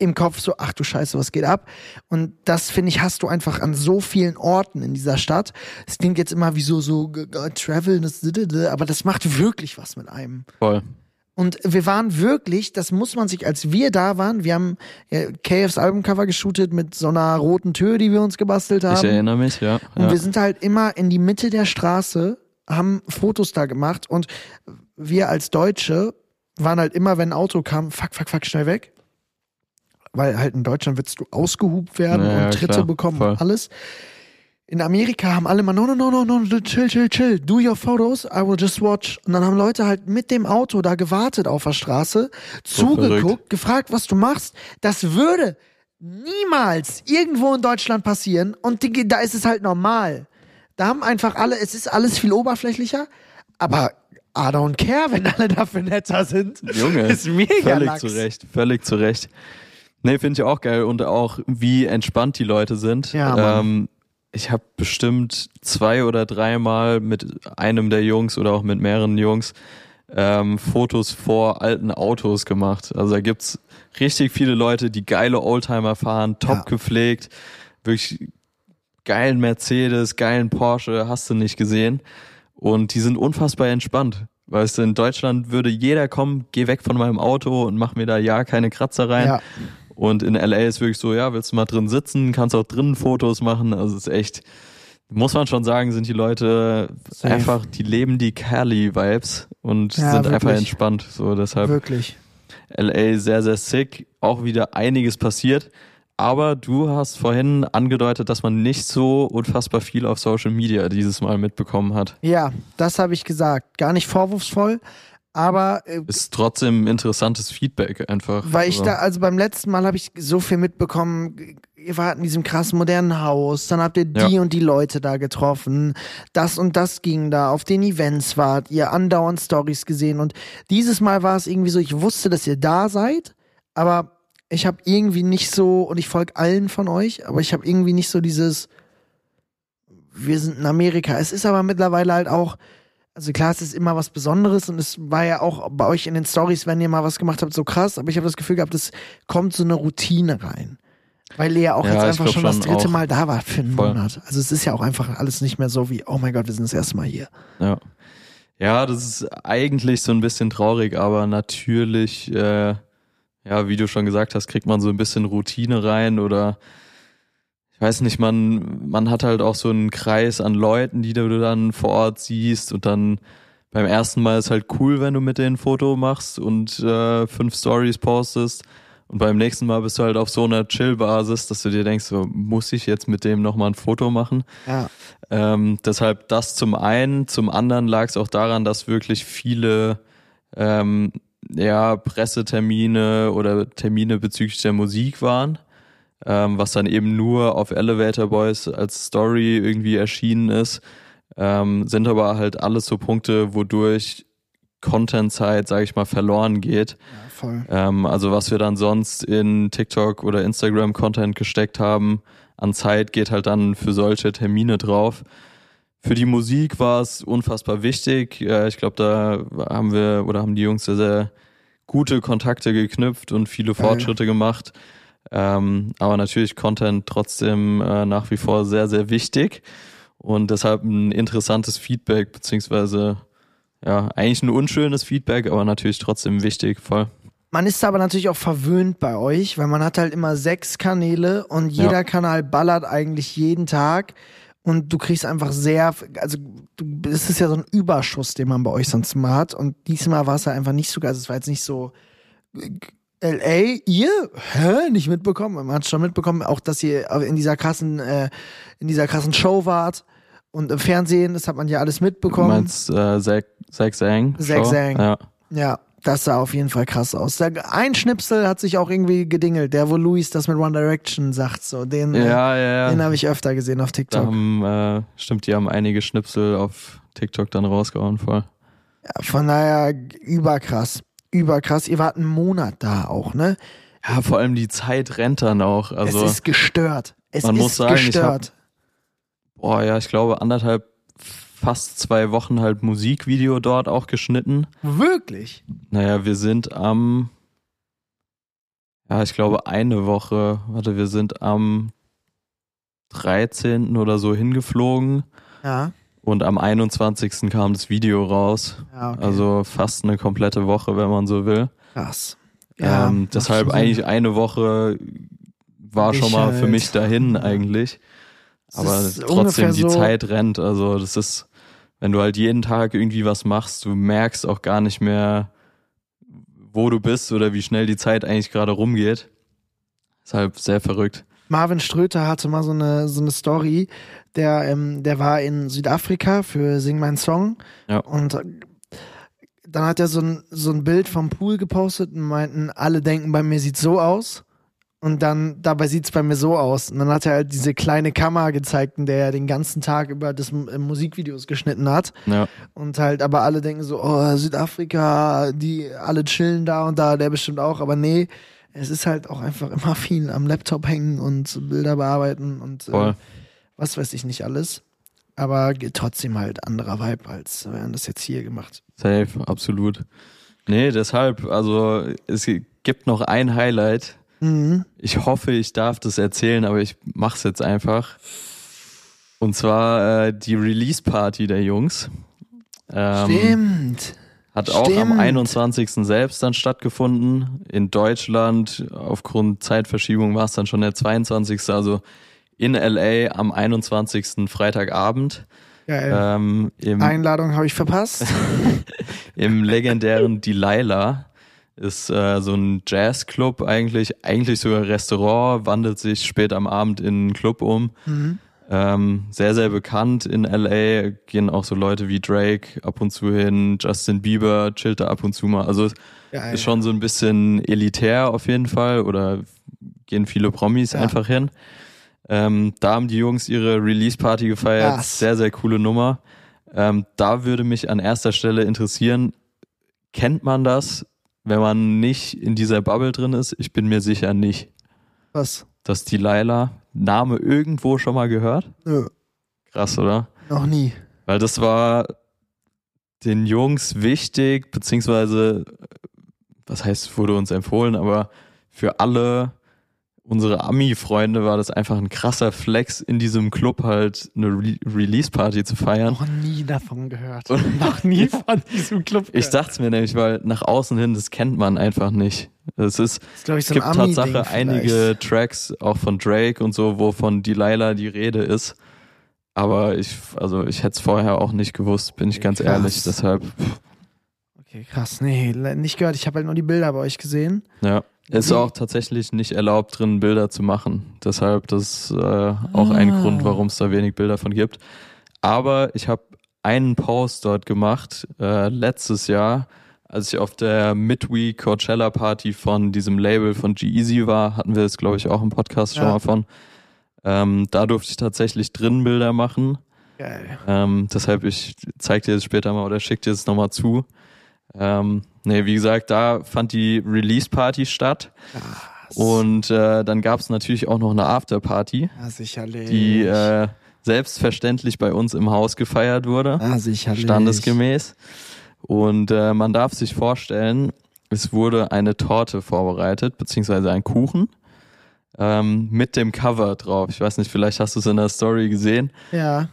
im Kopf so, ach du Scheiße, was geht ab? Und das, finde ich, hast du einfach an so vielen Orten in dieser Stadt. Es klingt jetzt immer wie so, so, Travel, das, aber das macht wirklich was mit einem. voll. Und wir waren wirklich, das muss man sich, als wir da waren, wir haben KFs Albumcover geshootet mit so einer roten Tür, die wir uns gebastelt haben. Ich erinnere mich, ja. Und ja. wir sind halt immer in die Mitte der Straße, haben Fotos da gemacht und wir als Deutsche waren halt immer, wenn ein Auto kam, fuck, fuck, fuck, schnell weg. Weil halt in Deutschland willst du ausgehupt werden Ja, ja, und Tritte klar, bekommen voll. und alles. In Amerika haben alle mal, no, no, no, no, no, chill, chill, chill, do your photos, I will just watch. Und dann haben Leute halt mit dem Auto da gewartet auf der Straße, zugeguckt, verrückt. gefragt, was du machst. Das würde niemals irgendwo in Deutschland passieren und die, da ist es halt normal. Da haben einfach alle, es ist alles viel oberflächlicher, aber I don't care, wenn alle dafür netter sind. Junge, ist mega völlig lax. zu Recht, völlig zu Recht. Nee, finde ich auch geil und auch wie entspannt die Leute sind. Ja, ähm, ich habe bestimmt zwei oder dreimal mit einem der Jungs oder auch mit mehreren Jungs ähm, Fotos vor alten Autos gemacht. Also da gibt's richtig viele Leute, die geile Oldtimer fahren, top Ja. gepflegt, wirklich geilen Mercedes, geilen Porsche, hast du nicht gesehen. Und die sind unfassbar entspannt. Weißt du, in Deutschland würde jeder kommen, geh weg von meinem Auto und mach mir da ja keine Kratzer rein. Ja. Und in LA ist wirklich so, ja, willst du mal drin sitzen, kannst auch drinnen Fotos machen. Also es ist echt, muss man schon sagen, sind die Leute Safe. einfach, die leben die Cali-Vibes und Ja, sind einfach wirklich. entspannt. So, deshalb Wirklich. LA sehr, sehr sick. Auch wieder einiges passiert. Aber du hast vorhin angedeutet, dass man nicht so unfassbar viel auf Social Media dieses Mal mitbekommen hat. Ja, das habe ich gesagt. Gar nicht vorwurfsvoll, aber äh, Ist trotzdem interessantes Feedback einfach. Weil ich Also, da, also beim letzten Mal habe ich so viel mitbekommen, ihr wart in diesem krassen modernen Haus, dann habt ihr die Ja. und die Leute da getroffen, das und das ging da, auf den Events wart, ihr andauernd Stories gesehen und dieses Mal war es irgendwie so, ich wusste, dass ihr da seid, aber ich habe irgendwie nicht so, und ich folge allen von euch, aber ich habe irgendwie nicht so dieses, wir sind in Amerika. Es ist aber mittlerweile halt auch, also klar, es ist immer was Besonderes und es war ja auch bei euch in den Stories, wenn ihr mal was gemacht habt, so krass, aber ich habe das Gefühl gehabt, es kommt so eine Routine rein. Weil ihr ja auch Ja, jetzt einfach schon das dritte. Mal da wart für einen Voll. Monat. Also es ist ja auch einfach alles nicht mehr so wie, oh mein Gott, wir sind das erste Mal hier. Ja. Ja, das ist eigentlich so ein bisschen traurig, aber natürlich, äh, ja, wie du schon gesagt hast, kriegt man so ein bisschen Routine rein oder ich weiß nicht, man, man hat halt auch so einen Kreis an Leuten, die du dann vor Ort siehst und dann beim ersten Mal ist halt cool, wenn du mit denen ein Foto machst und äh, fünf Stories postest. Und beim nächsten Mal bist du halt auf so einer Chill-Basis, dass du dir denkst, so, muss ich jetzt mit dem nochmal ein Foto machen? Ja. Ähm, deshalb das zum einen, zum anderen lag es auch daran, dass wirklich viele ähm, ja, Pressetermine oder Termine bezüglich der Musik waren, ähm, was dann eben nur auf Elevator Boys als Story irgendwie erschienen ist, ähm, sind aber halt alles so Punkte, wodurch Content-Zeit, sage ich mal, verloren geht. ja, voll. Ähm, also was wir dann sonst in TikTok oder Instagram Content gesteckt haben, an Zeit geht halt dann für solche Termine drauf. Für die Musik war es unfassbar wichtig. Äh, ich glaube, da haben wir oder haben die Jungs sehr, sehr gute Kontakte geknüpft und viele. Fortschritte gemacht. Ähm, aber natürlich Content trotzdem äh, nach wie vor sehr, sehr wichtig und deshalb ein interessantes Feedback, beziehungsweise ja, eigentlich ein unschönes Feedback, aber natürlich trotzdem wichtig, voll. Man ist aber natürlich auch verwöhnt bei euch, weil man hat halt immer sechs Kanäle und jeder Ja. Kanal ballert eigentlich jeden Tag und du kriegst einfach sehr, also du, es ist ja so ein Überschuss, den man bei euch sonst immer hat und diesmal war es halt einfach nicht so, also es war jetzt nicht so äh, LA, ihr? Hä? Nicht mitbekommen? Man hat schon mitbekommen, auch dass ihr in dieser krassen, äh, in dieser krassen Show wart und im Fernsehen, das hat man ja alles Du mitbekommen. meinst äh, Zack, Sang? Zack? Sang. Ja. Ja, das sah auf jeden Fall krass aus. Ein Schnipsel hat sich auch irgendwie gedingelt, der, wo Luis das mit One Direction sagt, so. Den, äh, Ja, ja, den ja. habe ich öfter gesehen auf TikTok. haben, äh, stimmt, die haben einige Schnipsel auf TikTok dann rausgehauen, voll. Ja, von daher überkrass. Überkrass. Ihr wart einen Monat da auch, ne? Ja, vor allem die Zeit rennt dann auch. Also, es ist gestört. Es man ist muss sagen, ich gestört. boah, ja, ich glaube, anderthalb, fast zwei Wochen halt Musikvideo dort auch geschnitten. Wirklich? Naja, wir sind am, ja, ich glaube, eine Woche, warte, wir sind am 13. oder so hingeflogen Ja. Und am 21. kam das Video raus. ja okay. Also fast eine komplette Woche, wenn man so will. krass. ähm, macht deshalb schon Sinn. eigentlich eine Woche war schon mal für halt. mich dahin eigentlich. Aber trotzdem, die so- Zeit rennt. Also das ist, wenn du halt jeden Tag irgendwie was machst, du merkst auch gar nicht mehr, wo du bist oder wie schnell die Zeit eigentlich gerade rumgeht. Deshalb sehr verrückt. Marvin Ströter hatte mal so eine, so eine Story, der, ähm, der war in Südafrika für Sing Mein Song Ja. und äh, dann hat er so ein, so ein Bild vom Pool gepostet und meinten, alle denken, bei mir sieht so aus. Und dann, dabei sieht's bei mir so aus. Und dann hat er halt diese kleine Kamera gezeigt, in der er den ganzen Tag über das äh, Musikvideos geschnitten hat. Ja, Und halt, aber alle denken so, oh, Südafrika, die alle chillen da und da, der bestimmt auch. Aber nee, es ist halt auch einfach immer viel am Laptop hängen und Bilder bearbeiten und äh. Was weiß ich nicht alles. Aber trotzdem halt anderer Vibe, als wir haben das jetzt hier gemacht. Safe, absolut. Nee, deshalb, also es gibt noch ein Highlight. Mhm. Ich hoffe, ich darf das erzählen, aber ich mach's jetzt einfach. Und zwar äh, die Release-Party der Jungs. Ähm, Stimmt. Hat auch am Stimmt. 21. selbst dann stattgefunden. In Deutschland, aufgrund Zeitverschiebung war es dann schon der 22. Also in LA am 21. Freitagabend. Geil. Ähm, im, Einladung habe ich verpasst. Im legendären Delilah ist äh, so ein Jazzclub eigentlich, eigentlich sogar Restaurant, wandelt sich spät am Abend in einen Club um. mhm. Ähm, sehr, sehr bekannt in LA, gehen auch so Leute wie Drake ab und zu hin, Justin Bieber chillt da ab und zu mal. Also Geil. ist schon so ein bisschen elitär auf jeden Fall oder gehen viele Promis Ja. einfach hin. Ähm, da haben die Jungs ihre Release-Party gefeiert. Krass. Sehr, sehr coole Nummer. Ähm, da würde mich an erster Stelle interessieren, kennt man das, wenn man nicht in dieser Bubble drin ist? Ich bin mir sicher nicht. Was? Dass die Laila Name irgendwo schon mal gehört? Nö, Krass, oder? noch nie. Weil das war den Jungs wichtig, beziehungsweise, was heißt, wurde uns empfohlen, aber für alle unsere Ami-Freunde war das einfach ein krasser Flex, in diesem Club halt eine Re Release-Party zu feiern. Noch nie davon gehört. Und- noch nie von diesem Club gehört. Ich dachte mir nämlich, weil nach außen hin, das kennt man einfach nicht. Es ist, das ist, ich, es so gibt Tatsache einige. Tracks, auch von Drake und so, wo von Delilah die Rede ist. Aber ich, also ich hätte es vorher auch nicht gewusst, bin ich ganz Krass. ehrlich. Deshalb, Okay, krass. Nee, nicht gehört. Ich habe halt nur die Bilder bei euch gesehen. ja. Ist Wie- auch tatsächlich nicht erlaubt, drin Bilder zu machen. Deshalb, das ist äh, auch ein Ah. Grund, warum es da wenig Bilder von gibt. Aber ich habe einen Post dort gemacht, äh, letztes Jahr, als ich auf der Midweek Coachella Party von diesem Label von G-Eazy war, hatten wir es, glaube ich, auch im Podcast schon Ja. mal von. Ähm, da durfte ich tatsächlich drin Bilder machen. Geil. Ähm, deshalb, ich zeig dir das später mal oder schick dir das nochmal zu. Ähm, nee, wie gesagt, da fand die Release-Party statt. Krass. Und äh, dann gab es natürlich auch noch eine Afterparty, ja, sicherlich. die äh, selbstverständlich bei uns im Haus gefeiert wurde, ah, sicherlich. standesgemäß. Und äh, man darf sich vorstellen, es wurde eine Torte vorbereitet, beziehungsweise ein Kuchen. ähm, mit dem Cover drauf. Ich weiß nicht, vielleicht hast du es in der Story gesehen. Ja.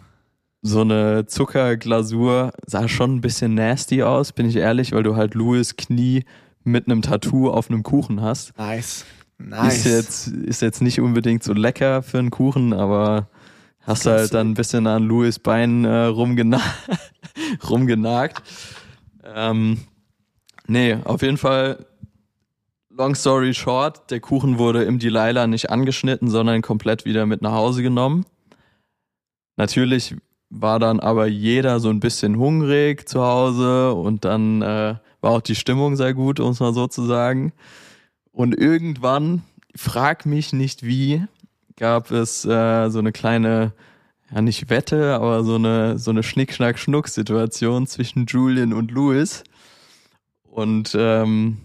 So eine Zuckerglasur sah schon ein bisschen nasty aus, bin ich ehrlich, weil du halt Louis Knie mit einem Tattoo auf einem Kuchen hast. Nice. Nice. Ist jetzt, ist jetzt nicht unbedingt so lecker für einen Kuchen, aber hast Das halt dann ein bisschen an Louis Bein äh, rumgena rumgenagt. Ähm, nee, auf jeden Fall, long story short, der Kuchen wurde im Delilah nicht angeschnitten, sondern komplett wieder mit nach Hause genommen. Natürlich war dann aber jeder so ein bisschen hungrig zu Hause und dann äh, war auch die Stimmung sehr gut, um es mal so zu sagen. Und irgendwann, frag mich nicht wie, gab es äh, so eine kleine, ja nicht Wette, aber so eine, so eine Schnick-Schnack-Schnuck-Situation zwischen Julian und Louis. Und ähm,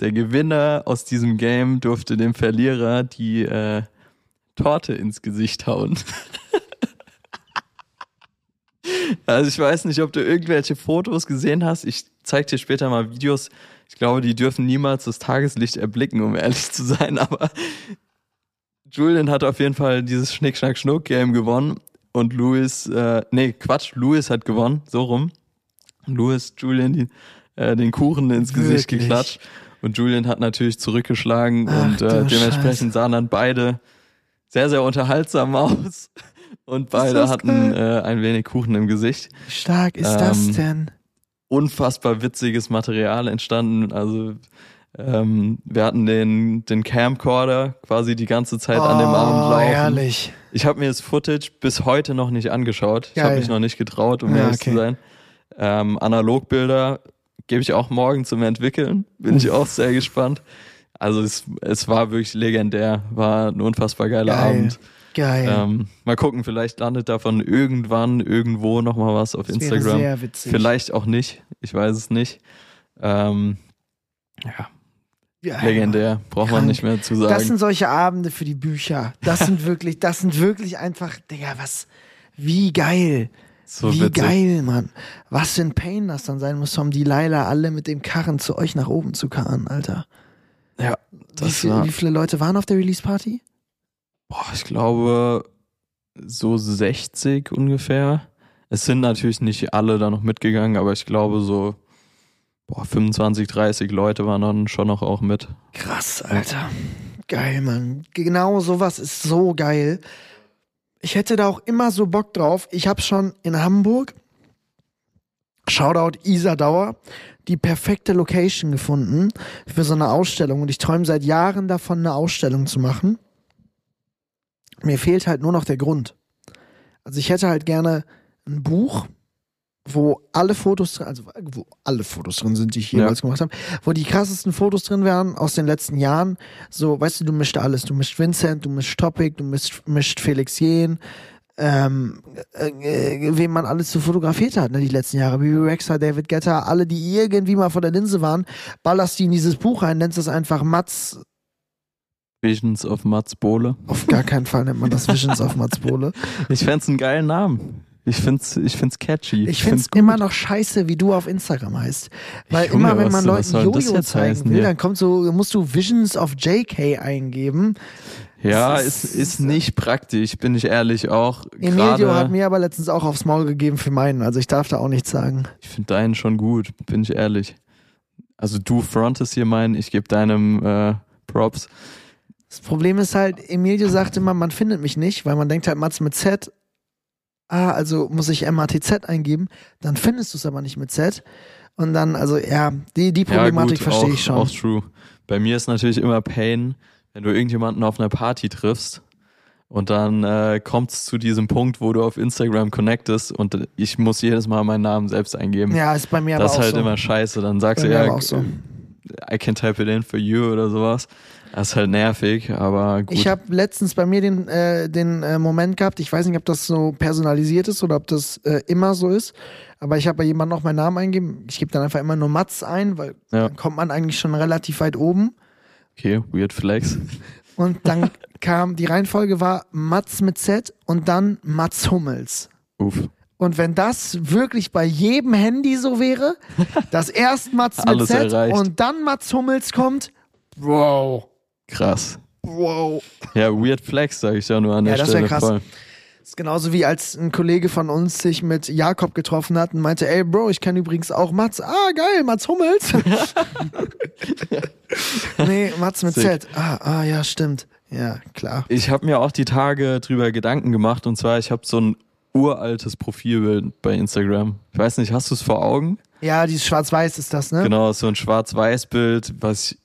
der Gewinner aus diesem Game durfte dem Verlierer die äh, Torte ins Gesicht hauen. also ich weiß nicht, ob du irgendwelche Fotos gesehen hast. Ich zeig dir später mal Videos. Ich glaube, die dürfen niemals das Tageslicht erblicken, um ehrlich zu sein. Aber Julian hat auf jeden Fall dieses Schnick-Schnack-Schnuck-Game gewonnen. Und Louis, äh, nee, Quatsch, Louis hat gewonnen, so rum. Louis, Julian, die, äh, den Kuchen ins Gesicht Wirklich? geklatscht. Und Julian hat natürlich zurückgeschlagen Ach, und äh, dementsprechend Scheiße. sahen dann beide sehr, sehr unterhaltsam aus. Und beide das hatten geil. äh, ein wenig Kuchen im Gesicht. Wie stark ist das Ähm, denn? Unfassbar witziges Material entstanden. Also ähm, wir hatten den, den Camcorder quasi die ganze Zeit an dem Abend Oh, laufen. Herrlich. Ich habe mir das Footage bis heute noch nicht angeschaut. Ich habe Geil. mich noch nicht getraut, um Ja, ehrlich okay. zu sein. Ähm, Analogbilder gebe ich auch morgen zum Entwickeln. Bin ich auch sehr gespannt. Also es, es war wirklich legendär. War ein unfassbar geiler Geil. Abend. Geil. Ähm, mal gucken, vielleicht landet davon irgendwann irgendwo nochmal was auf das wäre Instagram. sehr witzig. Vielleicht auch nicht. Ich weiß es nicht. Ähm, ja, Ja, legendär. Braucht man Krank. nicht mehr zu Das sagen. sind solche Abende für die Bücher. Das sind wirklich, das sind wirklich einfach, Digga, was, wie geil. so wie witzig. geil, Mann. Was für ein Pain das dann sein muss, um die Leila alle mit dem Karren zu euch nach oben zu karren, Alter. Ja, Wie, das viel, war. wie viele Leute waren auf der Release-Party? Boah, ich glaube so 60 ungefähr. Es sind natürlich nicht alle da noch mitgegangen, aber ich glaube so boah, 25, 30 Leute waren dann schon noch auch mit. Krass, Alter. Geil, Mann. Genau sowas ist so geil. Ich hätte da auch immer so Bock drauf. Ich habe schon in Hamburg, Shoutout Isa Dauer, die perfekte Location gefunden für so eine Ausstellung. Und ich träume seit Jahren davon, eine Ausstellung zu machen. Mir fehlt halt nur noch der Grund. Also ich hätte halt gerne ein Buch, wo alle Fotos drin, also wo alle Fotos drin sind, die ich jemals gemacht habe, wo die krassesten Fotos drin wären aus den letzten Jahren. So, weißt du, du mischt alles. Du mischt Vincent, du mischt Topic, du mischt, mischt Felix Jen, ähm, äh, äh, wem man alles so fotografiert hat, ne, die letzten Jahre. Bibi Rexha, David Guetta, alle, die irgendwie mal vor der Linse waren, ballerst die in dieses Buch rein, nennst das einfach Mats. Visions of Mats Bohle. Auf gar keinen Fall nennt man das Visions auf Mats Bohle. Ich fänd's einen geilen Namen. Ich find's, ich find's catchy. Ich find's gut. immer noch scheiße, wie du auf Instagram heißt. Weil Junge, immer, wenn man Leuten Jojo zeigen heißen will, hier? dann kommt so, musst du Visions of JK eingeben. Ja, es ist- ist nicht praktisch, bin ich ehrlich auch. Emilio hat mir aber letztens auch aufs Maul gegeben für meinen, also ich darf da auch nichts sagen. ich finde deinen schon gut, bin ich ehrlich. Also du frontest hier meinen, ich gebe deinem äh, Props. Das Problem ist halt, Emilio sagt immer, man findet mich nicht, weil man denkt halt Mats mit Z. Ah, also muss ich MATZ eingeben, dann findest du es aber nicht mit Z. Und dann, also ja, die, die Problematik ja, verstehe ich schon. Auch true. Bei mir ist natürlich immer Pain, wenn du irgendjemanden auf einer Party triffst und dann äh, kommt es zu diesem Punkt, wo du auf Instagram connectest und ich muss jedes Mal meinen Namen selbst eingeben. Ja, ist bei mir aber das ist auch halt so. immer scheiße. Dann sagst Bei du ja, aber auch so. I can type it in for you oder sowas. Das ist halt nervig, aber gut. Ich habe letztens bei mir den, äh, den äh, Moment gehabt, ich weiß nicht, ob das so personalisiert ist oder ob das äh, immer so ist, aber ich habe bei jemandem noch meinen Namen eingeben. Ich gebe dann einfach immer nur Mats ein, weil Ja. dann kommt man eigentlich schon relativ weit oben. okay, weird flex. Und dann kam, die Reihenfolge war Mats mit Z und dann Mats Hummels. Uff. Und wenn das wirklich bei jedem Handy so wäre, dass erst Mats mit Z und dann Mats Hummels kommt, wow. Krass. Wow. Ja, Weird Flex, sage ich ja nur an Ja, der das wär Stelle krass. voll. Das ist genauso wie als ein Kollege von uns sich mit Jakob getroffen hat und meinte, ey Bro, ich kenne übrigens auch Mats. Ah, geil, Mats Hummels. nee, Mats mit Sick. Z. Ah, ah, ja, stimmt. Ja, klar. Ich habe mir auch die Tage drüber Gedanken gemacht und zwar, ich habe so ein uraltes Profilbild bei Instagram. Ich weiß nicht, hast du es vor Augen? Ja, dieses Schwarz-Weiß ist das, ne? Genau, so ein Schwarz-Weiß-Bild, was ich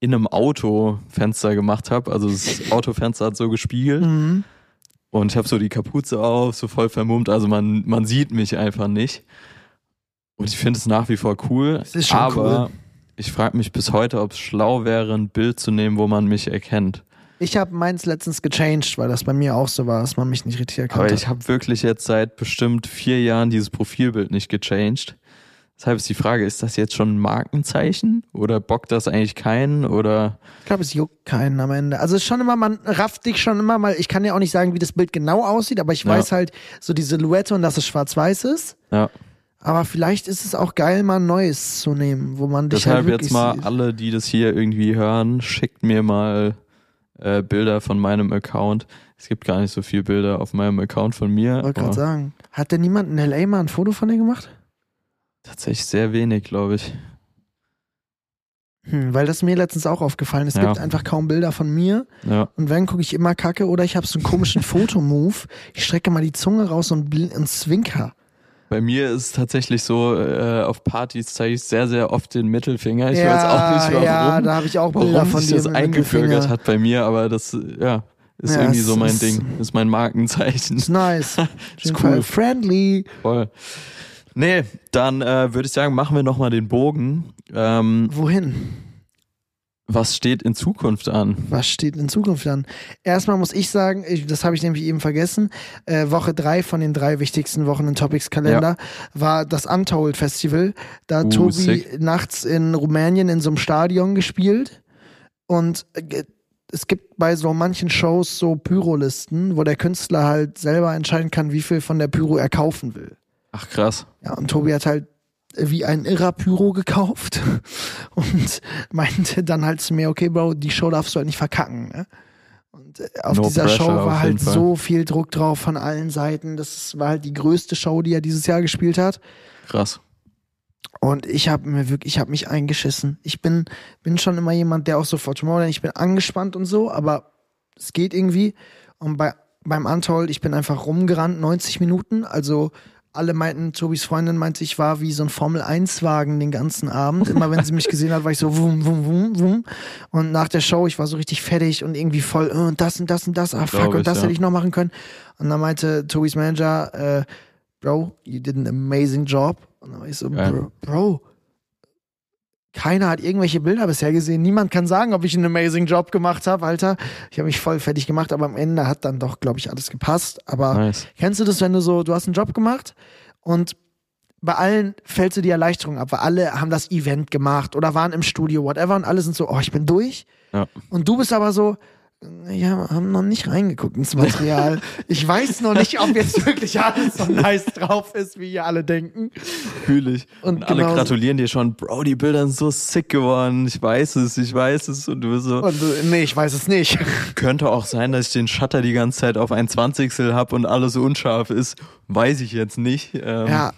in einem Autofenster gemacht habe. Also das Autofenster hat so gespiegelt Mhm. und ich habe so die Kapuze auf, so voll vermummt. Also man, man sieht mich einfach nicht. Und ich finde es nach wie vor cool. Es ist schon aber cool. ich frage mich bis heute, ob es schlau wäre, ein Bild zu nehmen, wo man mich erkennt. Ich habe meins letztens gechanged, weil das bei mir auch so war, dass man mich nicht richtig erkannt Aber hat. ich habe wirklich jetzt seit bestimmt vier Jahren dieses Profilbild nicht gechanged. Deshalb ist die Frage, ist das jetzt schon ein Markenzeichen oder bockt das eigentlich keinen oder Ich glaube, es juckt keinen am Ende. Also es ist schon immer, man rafft dich schon immer mal. Ich kann ja auch nicht sagen, wie das Bild genau aussieht, aber ich Ja. weiß halt so die Silhouette und dass es schwarz-weiß ist. ja. Aber vielleicht ist es auch geil, mal ein neues zu nehmen, wo man dich Deshalb halt wirklich jetzt mal sieht. alle, die das hier irgendwie hören, schickt mir mal äh, Bilder von meinem Account. Es gibt gar nicht so viele Bilder auf meinem Account von mir. Wollte gerade sagen. Hat denn niemand in L.A. mal ein Foto von dir gemacht? Tatsächlich sehr wenig, glaube ich. Hm, weil das ist mir letztens auch aufgefallen. Es Ja. gibt einfach kaum Bilder von mir. Ja. Und wenn, gucke ich immer kacke oder ich habe so einen komischen Fotomove. Ich strecke mal die Zunge raus und, und zwinker. Bei mir ist es tatsächlich so, äh, auf Partys zeige ich sehr, sehr oft den Mittelfinger. Ich ja, weiß auch nicht, warum. Ja, da habe ich auch Bilder warum von sich das eingebürgert hat bei mir, aber das, ja, ist Ja, irgendwie so mein ist- Ding. Ist mein Markenzeichen. Ist nice. Jeden cool. Fall Friendly. Voll. Nee, dann äh, würde ich sagen, machen wir nochmal den Bogen. Ähm, Wohin? Was steht in Zukunft an? Was steht in Zukunft an? Erstmal muss ich sagen, ich, das habe ich nämlich eben vergessen, äh, Woche drei von den drei wichtigsten Wochen im Topics-Kalender war das Untold Festival. Da hat Uh, Tobi sick. nachts in Rumänien in so einem Stadion gespielt. Und äh, es gibt bei so manchen Shows so Pyrolisten, wo der Künstler halt selber entscheiden kann, wie viel von der Pyro er kaufen will. Ach krass. Ja, und Tobi hat halt wie ein irrer Pyro gekauft und meinte dann halt zu mir, okay, Bro, die Show darfst du halt nicht verkacken. Ne? Und äh, auf No dieser pressure Show war halt Fall. so viel Druck drauf von allen Seiten. Das war halt die größte Show, die er dieses Jahr gespielt hat. Krass. Und ich habe mir wirklich, ich habe mich eingeschissen. Ich bin, bin schon immer jemand, der auch so vor Tomorrowland, ich bin angespannt und so, aber es geht irgendwie. Und bei, beim Untold, ich bin einfach rumgerannt, 90 Minuten. Also alle meinten, Tobis Freundin meinte, ich war wie so ein Formel-1-Wagen den ganzen Abend. Immer wenn sie mich gesehen hat, war ich so wum, wum, wum, wum. Und nach der Show, ich war so richtig fertig und irgendwie voll, äh, und das und das und das, ah fuck, Glaub und ich, das ja. hätte ich noch machen können. Und dann meinte Tobis Manager, äh, Bro, you did an amazing job. Und dann war ich so. Bro, Bro, keiner hat irgendwelche Bilder bisher gesehen. Niemand kann sagen, ob ich einen amazing Job gemacht habe, Alter. Ich habe mich voll fertig gemacht, aber am Ende hat dann doch, glaube ich, alles gepasst. Aber Nice. kennst du das, wenn du so, du hast einen Job gemacht und bei allen fällt so die Erleichterung ab, weil alle haben das Event gemacht oder waren im Studio, whatever, und alle sind so, oh, ich bin durch. Ja. Und du bist aber so, ja, haben noch nicht reingeguckt ins Material. Ich weiß noch nicht, ob jetzt wirklich alles so nice drauf ist, wie ihr alle denken. Fühl ich. Und Und, alle genauso- gratulieren dir schon, Bro, die Bilder sind so sick geworden. Ich weiß es, ich weiß es. Und du bist so, Und nee, ich weiß es nicht. könnte auch sein, dass ich den Shutter die ganze Zeit auf ein Zwanzigstel hab und alles so unscharf ist. Weiß ich jetzt nicht. Ähm, Ja,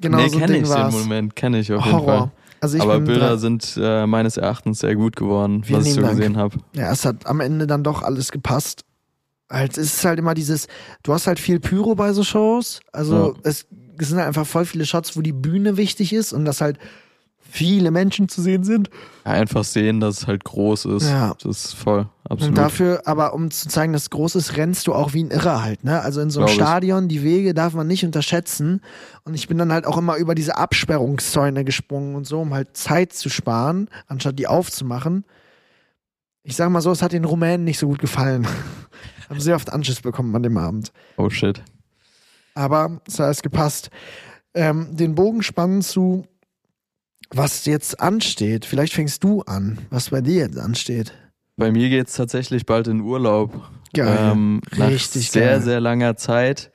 genau nee, so kenne ich den war's. Moment, kenne ich auf jeden Fall. Also Aber Bilder sind äh, meines Erachtens sehr gut geworden, Vielen was ich so Dank. gesehen habe. Ja, es hat am Ende dann doch alles gepasst. Halt, es ist halt immer dieses, du hast halt viel Pyro bei so Shows. Also Ja. es, es sind halt einfach voll viele Shots, wo die Bühne wichtig ist und dass halt viele Menschen zu sehen sind. Ja, einfach sehen, dass es halt groß ist. Ja. Das ist voll, absolut. Und dafür, aber um zu zeigen, dass es groß ist, rennst du auch wie ein Irrer halt, ne? Also in so einem Glaub ich. Stadion, die Wege darf man nicht unterschätzen. Und ich bin dann halt auch immer über diese Absperrungszäune gesprungen und so, um halt Zeit zu sparen, anstatt die aufzumachen. Ich sag mal so, es hat den Rumänen nicht so gut gefallen. Haben sehr oft Anschiss bekommen an dem Abend. oh shit. Aber es hat alles gepasst. Ähm, den Bogen spannen zu, was jetzt ansteht. Vielleicht fängst du an, was bei dir jetzt ansteht. Bei mir geht's tatsächlich bald in Urlaub. Geil. Ähm, nach Richtig sehr, geil. sehr langer Zeit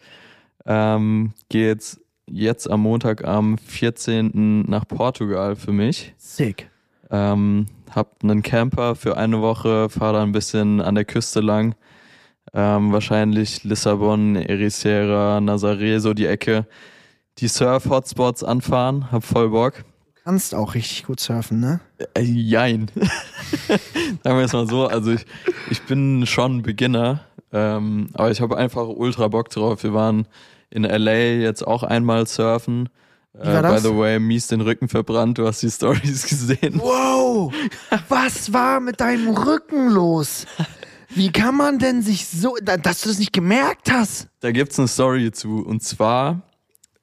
ähm, geht's jetzt am Montag am 14. nach Portugal für mich. Sick. Ähm, hab einen Camper für eine Woche, fahre da ein bisschen an der Küste lang. Ähm, wahrscheinlich Lissabon, Ericeira, Nazaré, so die Ecke. Die Surf-Hotspots anfahren, hab voll Bock. Kannst auch richtig gut surfen, ne? Äh, jein. Sagen wir es mal so. Also ich, ich bin schon Beginner, ähm, aber ich habe einfach ultra Bock drauf. Wir waren in LA jetzt auch einmal surfen. Äh, by the way, mies den Rücken verbrannt, du hast die Stories gesehen. Wow! Was war mit deinem Rücken los? Wie kann man denn sich so, dass du das nicht gemerkt hast? Da gibt's eine Story zu. Und zwar,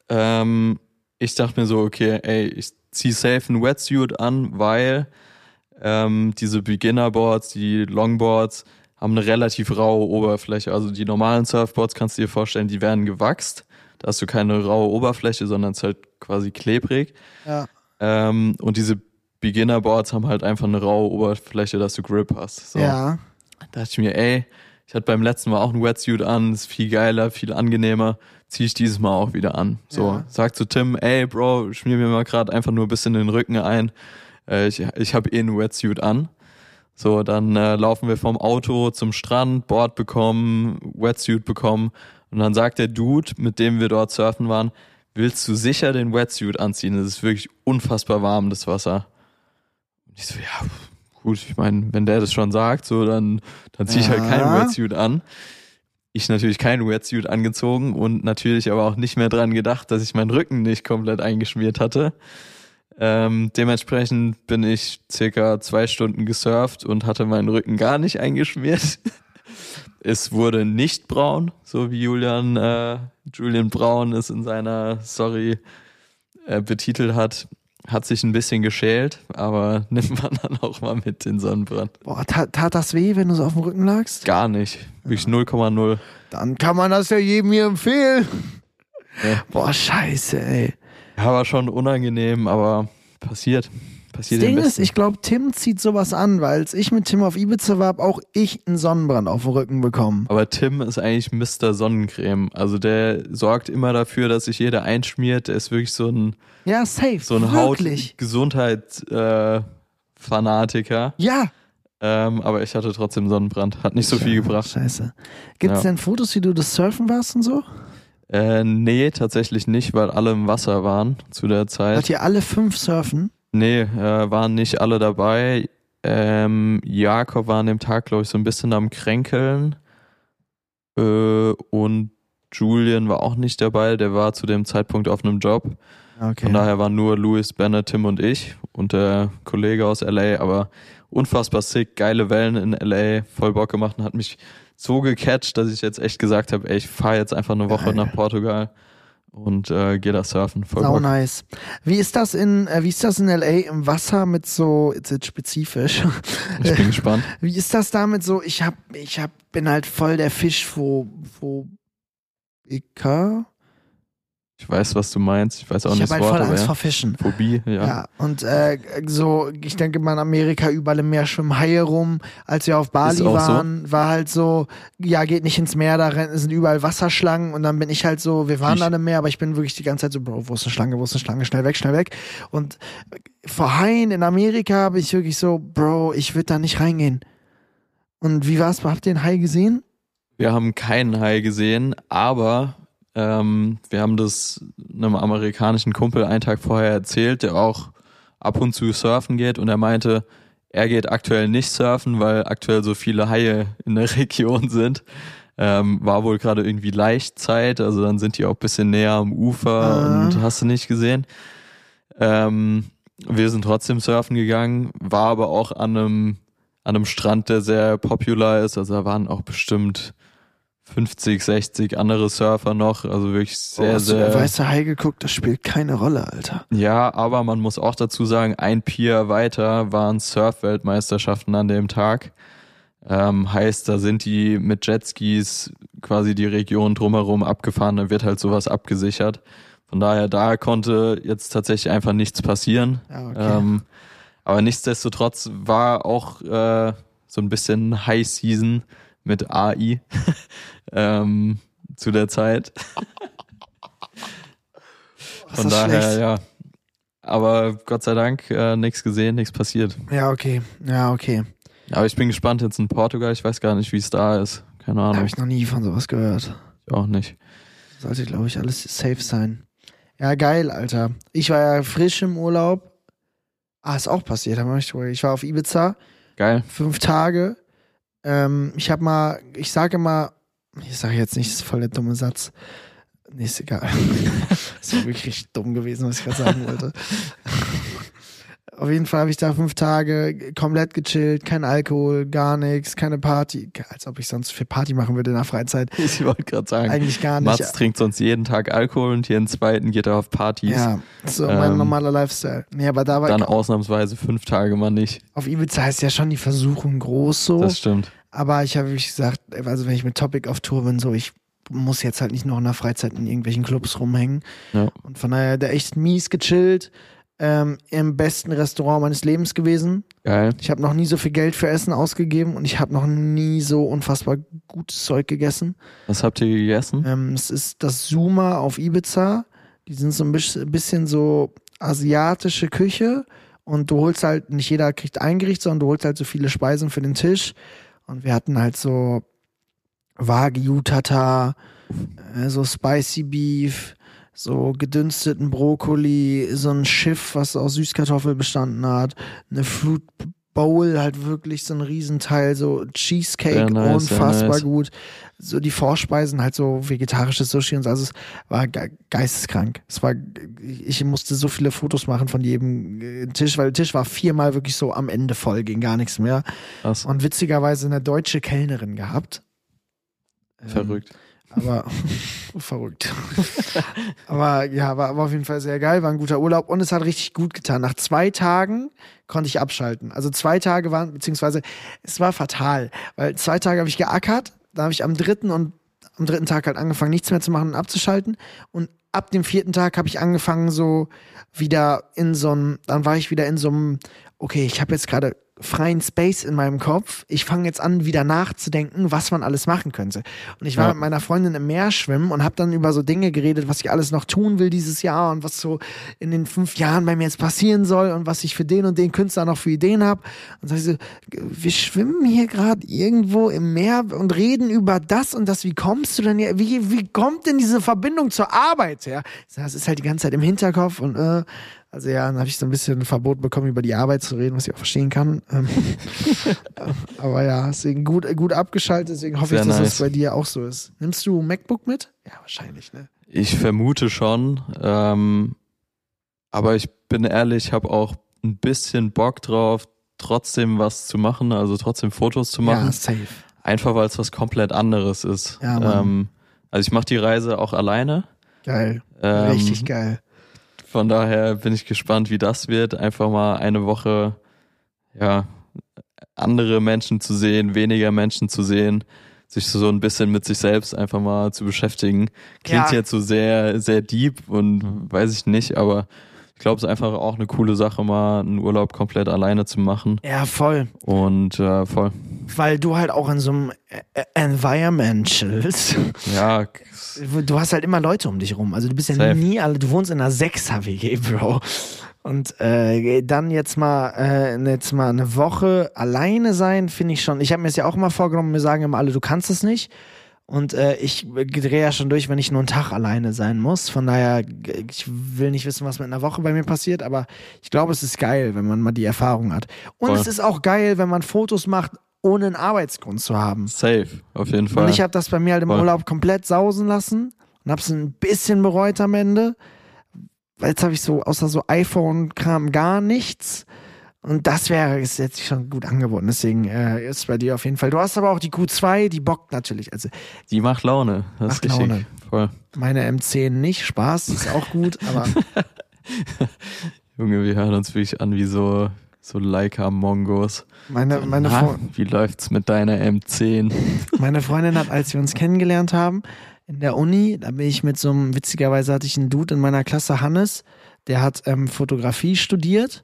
ähm, ich dachte mir so, okay, ey, ich zieh safe ein Wetsuit an, weil ähm, diese Beginnerboards, die Longboards, haben eine relativ raue Oberfläche. Also die normalen Surfboards kannst du dir vorstellen, die werden gewachst. Da hast du keine raue Oberfläche, sondern es ist halt quasi klebrig. Ja. Ähm, und diese Beginnerboards haben halt einfach eine raue Oberfläche, dass du Grip hast. So. Ja. Da dachte ich mir, ey, ich hatte beim letzten Mal auch ein Wetsuit an, ist viel geiler, viel angenehmer, ziehe ich dieses Mal auch wieder an. So, Ja. sag zu Tim, ey, Bro, schmier mir mal gerade einfach nur ein bisschen den Rücken ein. Äh, ich ich habe eh ein Wetsuit an. So, dann äh, laufen wir vom Auto zum Strand, Board bekommen, Wetsuit bekommen. Und dann sagt der Dude, mit dem wir dort surfen waren, willst du sicher den Wetsuit anziehen? Es ist wirklich unfassbar warm, das Wasser. Und ich so, ja, gut, ich meine, wenn der das schon sagt, so, dann, dann ziehe ich halt Ja. kein Wetsuit an. Ich natürlich kein Wetsuit angezogen und natürlich aber auch nicht mehr dran gedacht, dass ich meinen Rücken nicht komplett eingeschmiert hatte. Ähm, dementsprechend bin ich circa zwei Stunden gesurft und hatte meinen Rücken gar nicht eingeschmiert. Es wurde nicht braun, so wie Julian, äh, Julian Braun es in seiner Story äh, betitelt hat. Hat sich ein bisschen geschält, aber nimmt man dann auch mal mit den Sonnenbrand. Boah, tat, tat das weh, wenn du so auf dem Rücken lagst? Gar nicht. Wirklich 0,0. Dann kann man das ja jedem hier empfehlen. Ja. Boah, scheiße, ey. Ja, war schon unangenehm, aber passiert. Das Passiert Ding dem ist, ich glaube, Tim zieht sowas an, weil als ich mit Tim auf Ibiza war, hab auch ich einen Sonnenbrand auf dem Rücken bekommen. Aber Tim ist eigentlich Mr. Sonnencreme. Also der sorgt immer dafür, dass sich jeder einschmiert. Der ist wirklich so ein, Ja, safe. so ein Wirklich. Haut-Gesundheit-Fanatiker. Äh. Ja. ähm, aber ich hatte trotzdem Sonnenbrand. Hat nicht so viel gebracht. Scheiße. Gibt's Ja. denn Fotos, wie du das Surfen warst und so? Äh, nee, tatsächlich nicht, weil alle im Wasser waren zu der Zeit. Hat ihr alle fünf surfen? Nee, äh, waren nicht alle dabei. Ähm, Jakob war an dem Tag, glaube ich, so ein bisschen am Kränkeln. Äh, und Julian war auch nicht dabei. Der war zu dem Zeitpunkt auf einem Job. Okay. Von daher waren nur Louis, Bennett, Tim und ich und der Kollege aus LA. Aber unfassbar sick, geile Wellen in LA, voll Bock gemacht und hat mich so gecatcht, dass ich jetzt echt gesagt habe, ey, ich fahre jetzt einfach eine Woche nach Portugal und äh, gehe da surfen. Voll Sau Bock. nice. Wie ist das in, äh, wie ist das in LA im Wasser mit so, jetzt jetzt spezifisch. Ich bin gespannt. Wie ist das damit so? Ich hab, ich hab, bin halt voll der Fischphobiker. Ich weiß, was du meinst. Ich weiß auch Ich nicht hab das halt Wort, voll aber Angst ja. vor Fischen. Phobie, ja. Ja, und äh, so, ich denke mal in Amerika überall im Meer schwimmen Haie rum. Als wir auf Bali auch so? waren, war halt so, ja, geht nicht ins Meer, da sind überall Wasserschlangen und dann bin ich halt so, wir waren Ich- dann im Meer, aber ich bin wirklich die ganze Zeit so, Bro, wo ist eine Schlange, wo ist eine Schlange, schnell weg, schnell weg. Und vor Haien in Amerika habe ich wirklich so, Bro, ich würde da nicht reingehen. Und wie war's? Habt ihr einen Hai gesehen? Wir haben keinen Hai gesehen, aber ähm, wir haben das einem amerikanischen Kumpel einen Tag vorher erzählt, der auch ab und zu surfen geht und er meinte, er geht aktuell nicht surfen, weil aktuell so viele Haie in der Region sind. Ähm, war wohl gerade irgendwie Laichzeit, also dann sind die auch ein bisschen näher am Ufer Ah. und hast du nicht gesehen. Ähm, wir sind trotzdem surfen gegangen, war aber auch an einem, an einem Strand, der sehr popular ist. Also da waren auch bestimmt 50, 60 andere Surfer noch. Also wirklich sehr, oh, hast du der sehr. weiße Hai geguckt? Das spielt keine Rolle, Alter. Ja, aber man muss auch dazu sagen, ein Pier weiter waren Surf-Weltmeisterschaften an dem Tag. Ähm, heißt, da sind die mit Jetskis quasi die Region drumherum abgefahren, da wird halt sowas abgesichert. Von daher, da konnte jetzt tatsächlich einfach nichts passieren. Ja, okay. Ähm, aber nichtsdestotrotz war auch äh, so ein bisschen High Season mit AI ähm, zu der Zeit. Von daher, schlecht? ja. aber Gott sei Dank äh, nichts gesehen, nichts passiert. Ja, okay. Ja, okay. Aber ich bin gespannt jetzt in Portugal. Ich weiß gar nicht, wie es da ist. Keine Ahnung. Habe ich noch nie von sowas gehört. Ich auch nicht. Sollte, glaube ich, alles safe sein. Ja, geil, Alter. Ich war ja frisch im Urlaub. Ah, ist auch passiert. ich war auf Ibiza. Geil. Fünf Tage. Ähm, ich habe mal, ich sage mal, ich sage jetzt nicht, das ist voll der dumme Satz. Nee, ist egal. das ist wirklich dumm gewesen, was ich gerade sagen wollte. Auf jeden Fall habe ich da fünf Tage komplett gechillt, kein Alkohol, gar nichts, keine Party. Als ob ich sonst viel Party machen würde in der Freizeit. Ich wollte gerade sagen, Eigentlich gar nicht. Mats trinkt sonst jeden Tag Alkohol und jeden zweiten geht er auf Partys. ja, so mein Ähm, normaler Lifestyle. Nee, aber da war Dann ausnahmsweise fünf Tage mal nicht. auf Ibiza ist ja schon die Versuchung groß so. Das stimmt. Aber ich habe wirklich gesagt, also wenn ich mit Topic auf Tour bin, so ich muss jetzt halt nicht noch in der Freizeit in irgendwelchen Clubs rumhängen. Ja. Und von daher der echt mies gechillt. Ähm, Im besten Restaurant meines Lebens gewesen. Geil. Ich habe noch nie so viel Geld für Essen ausgegeben und ich habe noch nie so unfassbar gutes Zeug gegessen. Was habt ihr gegessen? Ähm, es ist das Zuma auf Ibiza. Die sind so ein bisschen, so asiatische Küche und du holst halt, nicht jeder kriegt ein Gericht, sondern du holst halt so viele Speisen für den Tisch. Und wir hatten halt so Wagyu Tata, äh, so Spicy Beef, so gedünsteten Brokkoli, so ein Schiff, was aus Süßkartoffel bestanden hat, eine Fruit Bowl, halt wirklich so ein Riesenteil, so Cheesecake, nice, unfassbar nice. gut. So die Vorspeisen, halt so vegetarisches Sushi und so. Also es war ge geisteskrank. Es war, ich musste so viele Fotos machen von jedem äh, Tisch, weil der Tisch war viermal wirklich so am Ende voll, ging gar nichts mehr. Krass. Und witzigerweise eine deutsche Kellnerin gehabt. Ähm, Verrückt. Aber verrückt. aber ja, war, war auf jeden Fall sehr geil, war ein guter Urlaub und es hat richtig gut getan. Nach zwei Tagen konnte ich abschalten. Also zwei Tage waren, beziehungsweise es war fatal, weil zwei Tage habe ich geackert, da habe ich am dritten und am dritten Tag halt angefangen, nichts mehr zu machen und abzuschalten. Und ab dem vierten Tag habe ich angefangen, so wieder in so einem, dann war ich wieder in so einem, okay, ich habe jetzt gerade freien Space in meinem Kopf. Ich fange jetzt an, wieder nachzudenken, was man alles machen könnte. Und ich war Ja. mit meiner Freundin im Meer schwimmen und habe dann über so Dinge geredet, was ich alles noch tun will dieses Jahr und was so in den fünf Jahren bei mir jetzt passieren soll und was ich für den und den Künstler noch für Ideen habe. Und sag ich so, wir schwimmen hier gerade irgendwo im Meer und reden über das und das. Wie kommst du denn hier? Wie, wie kommt denn diese Verbindung zur Arbeit her? Das ist halt die ganze Zeit im Hinterkopf und äh, also ja, dann habe ich so ein bisschen ein Verbot bekommen, über die Arbeit zu reden, was ich auch verstehen kann. Ähm, aber ja, deswegen gut, gut abgeschaltet, deswegen hoffe Sehr ich, dass nice. das bei dir auch so ist. Nimmst du MacBook mit? Ja, wahrscheinlich, ne? Ich vermute schon. Ähm, aber ich bin ehrlich, ich habe auch ein bisschen Bock drauf, trotzdem was zu machen, also trotzdem Fotos zu machen. Ja, safe. Einfach weil es was komplett anderes ist. Ja, Mann. ähm, also ich mache die Reise auch alleine. Geil. Ähm, Richtig geil. Von daher bin ich gespannt, wie das wird. Einfach mal eine Woche, ja, andere Menschen zu sehen, weniger Menschen zu sehen, sich so ein bisschen mit sich selbst einfach mal zu beschäftigen. Klingt Ja. jetzt so sehr, sehr deep und weiß ich nicht, aber ich glaube, es ist einfach auch eine coole Sache, mal einen Urlaub komplett alleine zu machen. Ja, voll. Und äh, voll. Weil du halt auch in so einem äh, Environment chillst. Ja, Du hast halt immer Leute um dich rum. Also du bist ja Safe. nie alle, du wohnst in einer 6er WG, Bro. Und äh, dann jetzt mal, äh, jetzt mal eine Woche alleine sein, finde ich schon. Ich habe mir das ja auch immer vorgenommen, mir sagen immer alle, du kannst es nicht. Und äh, ich drehe ja schon durch, wenn ich nur einen Tag alleine sein muss. Von daher, ich will nicht wissen, was mit einer Woche bei mir passiert, aber ich glaube, es ist geil, wenn man mal die Erfahrung hat. Und Voll. es ist auch geil, wenn man Fotos macht, ohne einen Arbeitsgrund zu haben. safe, auf jeden Fall. Und ich habe das bei mir halt im Voll. Urlaub komplett sausen lassen und habe es ein bisschen bereut am Ende. Jetzt habe ich so außer so iPhone-Kram gar nichts. Und das wäre ist jetzt schon gut angeboten. Deswegen äh, ist bei dir auf jeden Fall. Du hast aber auch die Q2, die bockt natürlich. Also die macht Laune. Das Macht ist richtig. Laune. Voll. meine M10 nicht. Spaß, ist auch gut. Aber Junge, wir hören uns wirklich an wie so, so Leica-Mongos. meine, meine, Na, wie läuft's mit deiner M10? meine Freundin hat, als wir uns kennengelernt haben, in der Uni, da bin ich mit so einem, witzigerweise hatte ich einen Dude in meiner Klasse, Hannes, der hat ähm, Fotografie studiert.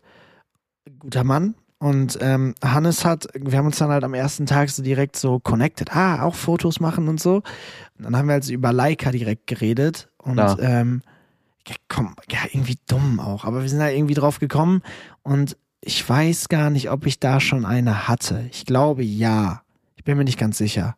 Guter Mann. Und ähm, Hannes hat, wir haben uns dann halt am ersten Tag so direkt so connected. Ah, auch Fotos machen und so. Und dann haben wir also über Leica direkt geredet. Und Ja. ähm, ja, komm, ja, irgendwie dumm auch. Aber wir sind da irgendwie drauf gekommen und ich weiß gar nicht, ob ich da schon eine hatte. Ich glaube ja. Ich bin mir nicht ganz sicher.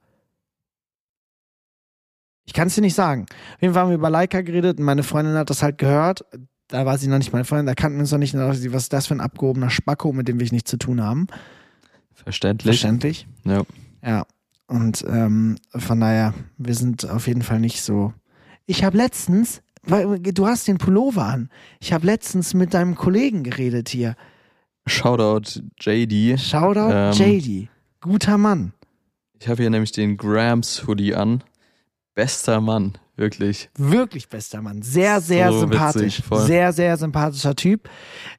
Ich kann es dir nicht sagen. Auf jeden Fall haben wir über Leica geredet und meine Freundin hat das halt gehört. Da war sie noch nicht meine Freundin, da kannten wir uns noch nicht. Was ist das für ein abgehobener Spacko, mit dem wir nichts zu tun haben? Verständlich. Verständlich. Ja. Ja. Und ähm, von daher, wir sind auf jeden Fall nicht so. Ich habe letztens, weil du hast den Pullover an. Ich habe letztens mit deinem Kollegen geredet hier. Shoutout JD. Shoutout Ähm, JD. Guter Mann. Ich habe hier nämlich den Grams Hoodie an. Bester Mann, wirklich. Wirklich bester Mann. Sehr, sehr So sympathisch. witzig. Sehr, sehr sympathischer Typ.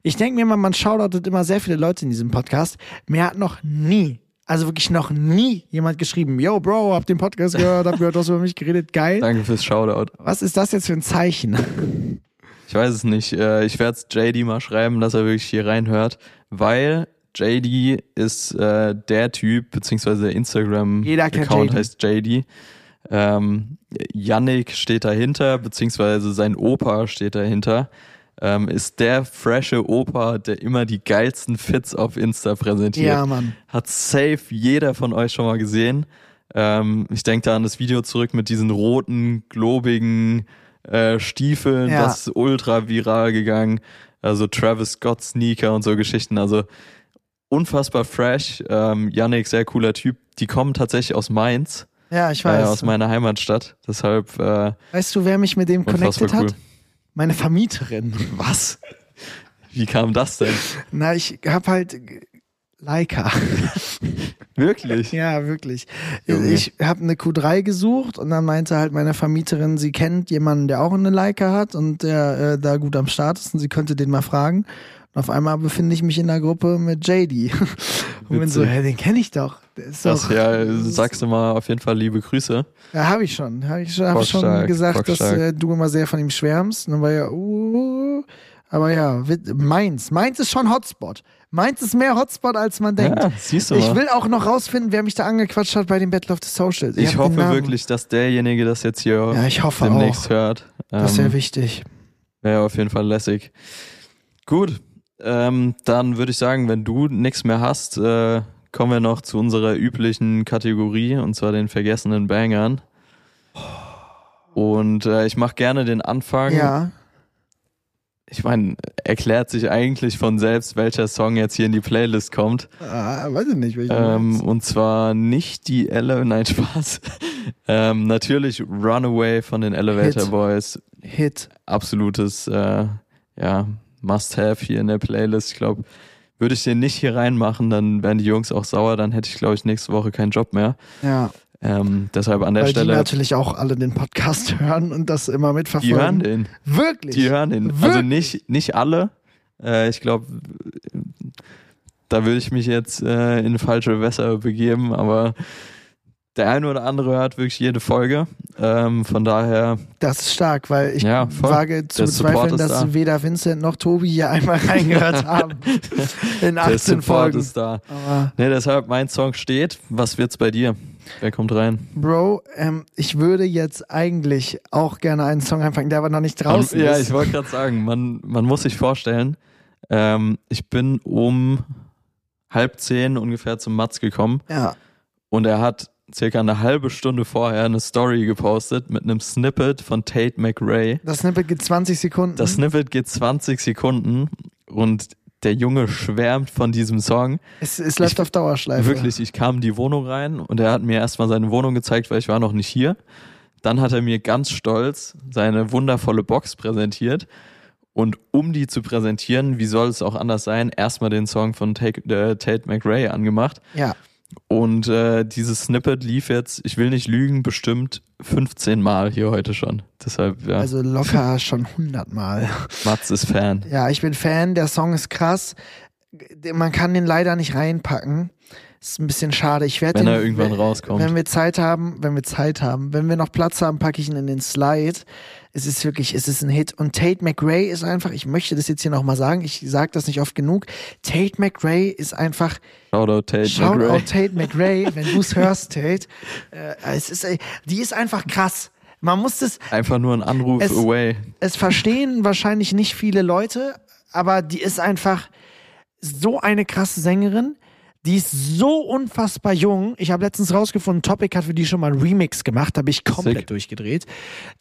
Ich denke mir immer, man shoutoutet immer sehr viele Leute in diesem Podcast. Mir hat noch nie, also wirklich noch nie jemand geschrieben, yo Bro, hab den Podcast gehört, hab gehört, du hast über mich geredet, geil. Danke fürs Shoutout. Was ist das jetzt für ein Zeichen? Ich weiß es nicht. Äh, Ich werde es JD mal schreiben, dass er wirklich hier reinhört, weil JD ist äh, der Typ, beziehungsweise der Instagram-Account heißt JD. Ähm, Yannick steht dahinter, beziehungsweise sein Opa steht dahinter. Ähm, ist der frische Opa, der immer die geilsten Fits auf Insta präsentiert. Ja, Mann. Hat safe jeder von euch schon mal gesehen. Ähm, ich denke da an das Video zurück mit diesen roten, globigen äh, Stiefeln. Ja. Das ist ultra viral gegangen. Also Travis Scott Sneaker und so Geschichten. Also unfassbar fresh. Ähm, Yannick, sehr cooler Typ. Die kommen tatsächlich aus Mainz, Ja, ich äh, weiß. aus meiner Heimatstadt. Deshalb äh, weißt du, wer mich mit dem connected cool. hat? Meine Vermieterin. Was? Wie kam das denn? Na, ich hab halt Leica. Wirklich? Ja, wirklich. Junge. Ich habe eine Q3 gesucht und dann meinte halt meine Vermieterin, sie kennt jemanden, der auch eine Leica hat und der äh, da gut am Start ist und sie könnte den mal fragen. Und auf einmal befinde ich mich in der Gruppe mit JD. Und bin so, hä, den kenne ich doch. Der ist Das, doch. ja, sagst du mal auf jeden Fall liebe Grüße. Ja, habe ich schon. Habe ich schon, hab ich schon Bockstark, gesagt, dass bockstark. äh, du immer sehr von ihm schwärmst. Und dann war ja, uh, aber ja, Mainz. Mainz ist schon Hotspot. Mainz ist mehr Hotspot, als man denkt. Ja, siehst du Ich mal. will auch noch rausfinden, wer mich da angequatscht hat bei dem Battle of the Socials. Ich, den hoffe wirklich, dass derjenige das jetzt hier Ja, ich hoffe demnächst auch. hört. Das wäre Ähm, wichtig. Wäre auf jeden Fall lässig. Gut, ähm, dann würde ich sagen, wenn du nichts mehr hast, äh, kommen wir noch zu unserer üblichen Kategorie, und zwar den vergessenen Bangern. Und äh, ich mache gerne den Anfang. Ja. Ich meine, erklärt sich eigentlich von selbst, welcher Song jetzt hier in die Playlist kommt. Ah, weiß ich nicht, welchen Ähm, und zwar nicht die Ele, nein, Spaß. ähm, natürlich Runaway von den Elevator Hit. Boys. Hit. Absolutes, äh, ja, Must-Have hier in der Playlist. Ich glaube, würde ich den nicht hier reinmachen, dann wären die Jungs auch sauer, dann hätte ich, glaube ich, nächste Woche keinen Job mehr. Ja. Ähm, deshalb an der Weil die Stelle, natürlich auch alle den Podcast hören und das immer die mitverfolgen. hören den. Wirklich. Die hören den. Also Wirklich? nicht, nicht alle. Äh, ich glaube, da würde ich mich jetzt äh, in falsche Gewässer begeben, aber der eine oder andere hört wirklich jede Folge. Ähm, von daher, Das ist stark, weil ich Ja, wage zu Der bezweifeln, dass da. weder Vincent noch Tobi hier einmal reingehört haben. In der 18 Support Folgen. ist da. Aber Ne, deshalb mein Song steht. Was wird's bei dir? Wer kommt rein? Bro, ähm, ich würde jetzt eigentlich auch gerne einen Song anfangen, der aber noch nicht draußen ja, ist. ich wollte gerade sagen, man, man muss sich vorstellen, ähm, ich bin um halb zehn ungefähr zum Mats gekommen ja. und er hat circa eine halbe Stunde vorher eine Story gepostet mit einem Snippet von Tate McRae. Das Snippet geht 20 Sekunden. Das Snippet geht 20 Sekunden und der Junge schwärmt von diesem Song. es, es läuft ich- auf Dauerschleife. Wirklich, ich kam in die Wohnung rein und er hat mir erstmal seine Wohnung gezeigt, weil ich war noch nicht hier. Dann hat er mir ganz stolz seine wundervolle Box präsentiert. Und um die zu präsentieren, wie soll es auch anders sein, erstmal den Song von Tate, äh, Tate McRae angemacht. Ja. Und äh, dieses Snippet lief jetzt, ich will nicht lügen, bestimmt 15 Mal hier heute schon. Deshalb, ja, Also locker schon 100 Mal. Mats ist Fan. Ja, ich bin Fan, der Song ist krass. Man kann den leider nicht reinpacken. Ist ein bisschen schade. Ich werde Wenn den, er irgendwann rauskommt. Wenn wir Zeit haben, wenn wir Zeit haben, wenn wir noch Platz haben, packe ich ihn in den Slide. Es ist wirklich, es ist ein Hit. Und Tate McRae ist einfach, ich möchte das jetzt hier nochmal sagen, ich sage das nicht oft genug. Tate McRae ist einfach, Shoutout Tate Shout McRae. out Tate McRae, wenn du es hörst, Tate. Äh, es ist, äh, die ist einfach krass. man muss das, Einfach nur ein Anruf Es- away. es verstehen wahrscheinlich nicht viele Leute, aber die ist einfach so eine krasse Sängerin. Die ist so unfassbar jung. Ich habe letztens rausgefunden, Topic hat für die schon mal einen Remix gemacht, habe ich komplett Sick. durchgedreht.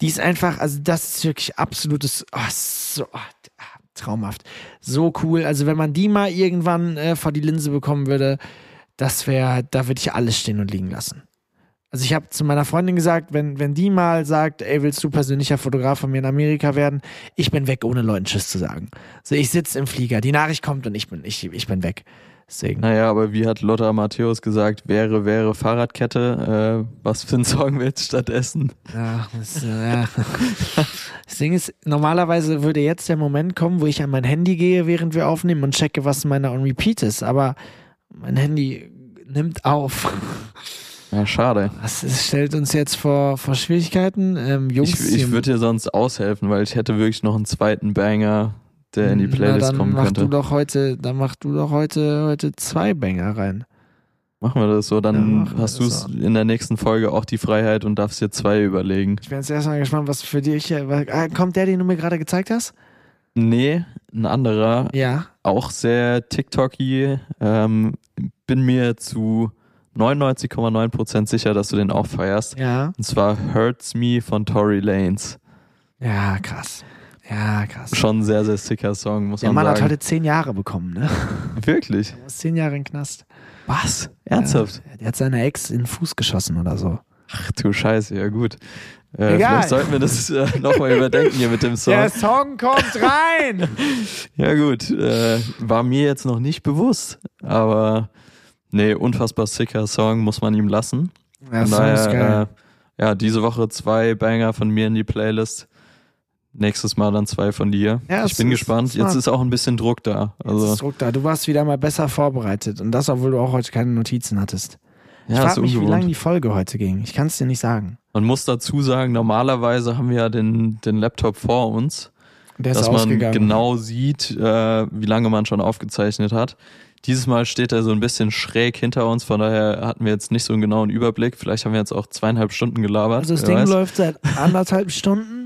Die ist einfach, also das ist wirklich absolutes, oh, so oh, traumhaft. So cool. Also wenn man die mal irgendwann äh, vor die Linse bekommen würde, das wäre, da würde ich alles stehen und liegen lassen. Also ich habe zu meiner Freundin gesagt, wenn, wenn die mal sagt, ey, willst du persönlicher Fotograf von mir in Amerika werden? Ich bin weg, ohne Leuten Tschüss zu sagen. So, ich sitze im Flieger, die Nachricht kommt und ich bin, ich, ich bin weg. Deswegen. Naja, aber wie hat Lotta Matthäus gesagt, wäre, wäre Fahrradkette, äh, was für ein Song willst stattdessen? Ja, das, äh, ja. das Ding ist, normalerweise würde jetzt der Moment kommen, wo ich an mein Handy gehe, während wir aufnehmen und checke, was meine On Repeat ist. Aber mein Handy nimmt auf. Ja, schade. Das stellt uns jetzt vor, vor Schwierigkeiten. Ähm, Jungs, Ich, ich würde dir sonst aushelfen, weil ich hätte wirklich noch einen zweiten Banger, der in die Na, Playlist dann kommen mach könnte. Du doch heute, dann mach du doch heute, heute zwei Banger rein. Machen wir das so, Ja, dann wir hast du es in der nächsten Folge auch die Freiheit und darfst dir zwei überlegen. Ich bin jetzt erstmal gespannt, was für dich. äh, was- ah, Kommt der, den du mir gerade gezeigt hast? Nee, ein anderer, Ja. auch sehr TikToky. Ähm, bin mir zu 99,9% sicher, dass du den auch feierst. Ja. Und zwar Hurts Me von Tory Lanez. Ja, krass. Ja, krass. Schon ein sehr, sehr sicker Song, muss Der man Mann hat sagen. heute zehn Jahre bekommen, ne? Wirklich? Er ist zehn Jahre in den Knast. Was? Ernsthaft? Ja, der hat seine Ex in den Fuß geschossen oder so. Ach du Scheiße, ja gut. Äh, Egal. vielleicht sollten wir das äh, nochmal überdenken hier mit dem Song. Der Song kommt rein! Ja gut, äh, war mir jetzt noch nicht bewusst, aber nee, unfassbar sicker Song, muss man ihm lassen. ja, Song ist geil. daher, äh, ja, diese Woche zwei Banger von mir in die Playlist. Nächstes Mal dann zwei von dir. Ja, ich bin ist gespannt. smart. Jetzt ist auch ein bisschen Druck da. Jetzt Also, ist Druck da. Du warst wieder mal besser vorbereitet. Und das, obwohl du auch heute keine Notizen hattest. ich ja, ist frage mich, wie lange ungewohnt. die Folge heute ging. Ich kann es dir nicht sagen. Man muss dazu sagen, normalerweise haben wir ja den, den Laptop vor uns, Der ist dass man genau sieht, äh, wie lange man schon aufgezeichnet hat. Dieses Mal steht er so ein bisschen schräg hinter uns, von daher hatten wir jetzt nicht so einen genauen Überblick. Vielleicht haben wir jetzt auch zweieinhalb Stunden gelabert. Also das Ding weiß. läuft seit anderthalb Stunden,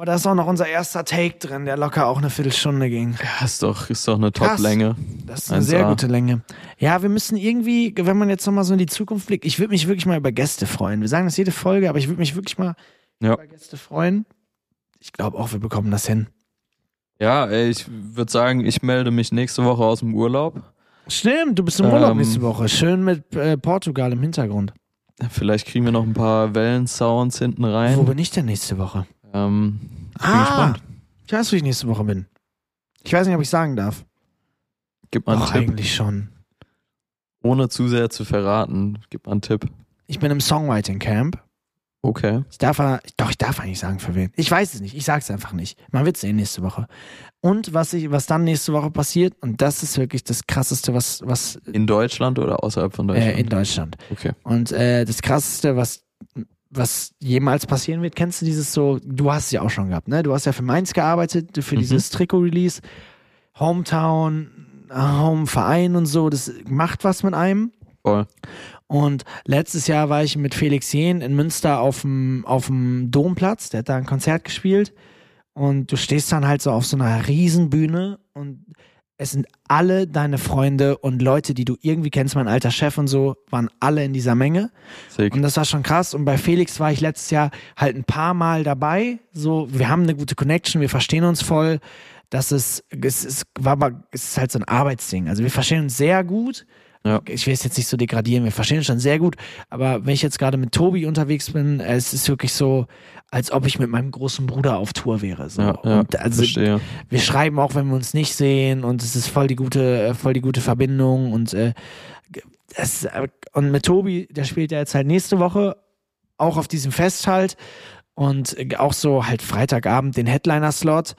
aber da ist auch noch unser erster Take drin, der locker auch eine Viertelstunde ging. Ja, ist doch, ist doch eine. Top-Länge. Das ist eine 1A. sehr gute Länge. Ja, wir müssen irgendwie, wenn man jetzt nochmal so in die Zukunft blickt, ich würde mich wirklich mal über Gäste freuen. Wir sagen das jede Folge, aber ich würde mich wirklich mal Ja. über Gäste freuen. Ich glaube auch, wir bekommen das hin. Ja, ey, ich würde sagen, ich melde mich nächste Woche aus dem Urlaub. Stimmt, du bist im Urlaub Ähm, nächste Woche. Schön mit äh, Portugal im Hintergrund. Vielleicht kriegen wir noch ein paar Wellensounds hinten Wo rein. bin ich denn nächste Woche? Ähm, ich bin Ah, gespannt. ich weiß, wo ich nächste Woche bin. Ich weiß nicht, ob ich sagen darf. Gib mal einen Doch, Tipp. eigentlich schon. Ohne zu sehr zu verraten. Gib mal einen Tipp. Ich bin im Songwriting Camp. Okay. Ich darf, doch, ich darf eigentlich sagen, für wen. Ich weiß es nicht. Ich sag's einfach nicht. Man wird sehen nächste Woche. Und was, ich, was dann nächste Woche passiert, und das ist wirklich das Krasseste, was, was In Deutschland oder außerhalb von Deutschland? äh, in Deutschland. okay. Und äh, das Krasseste, was, was jemals passieren wird, kennst du dieses so, du hast es ja auch schon gehabt, ne? Du hast ja für Mainz gearbeitet, für Mhm. dieses Trikot-Release, Hometown, Home-Verein und so, das macht was mit einem. Voll. Und letztes Jahr war ich mit Felix Jehn in Münster auf dem, auf dem Domplatz, der hat da ein Konzert gespielt. Und du stehst dann halt so auf so einer Riesenbühne und es sind alle deine Freunde und Leute, die du irgendwie kennst, mein alter Chef und so, waren alle in dieser Menge. Sick. Und das war schon krass. Und bei Felix war ich letztes Jahr halt ein paar Mal dabei. So, wir haben eine gute Connection, wir verstehen uns voll. Das ist, es ist, war aber, es ist halt so ein Arbeitsding. Also wir verstehen uns sehr gut. Ja. Ich will es jetzt nicht so degradieren, wir verstehen uns schon sehr gut. Aber wenn ich jetzt gerade mit Tobi unterwegs bin, äh, es ist wirklich so, als ob ich mit meinem großen Bruder auf Tour wäre. So. Ja, ja, und also verstehe. wir schreiben auch, wenn wir uns nicht sehen und es ist voll die gute, äh, voll die gute Verbindung und äh, das, äh, und mit Tobi, der spielt ja jetzt halt nächste Woche auch auf diesem Fest halt und auch so halt Freitagabend den Headliner-Slot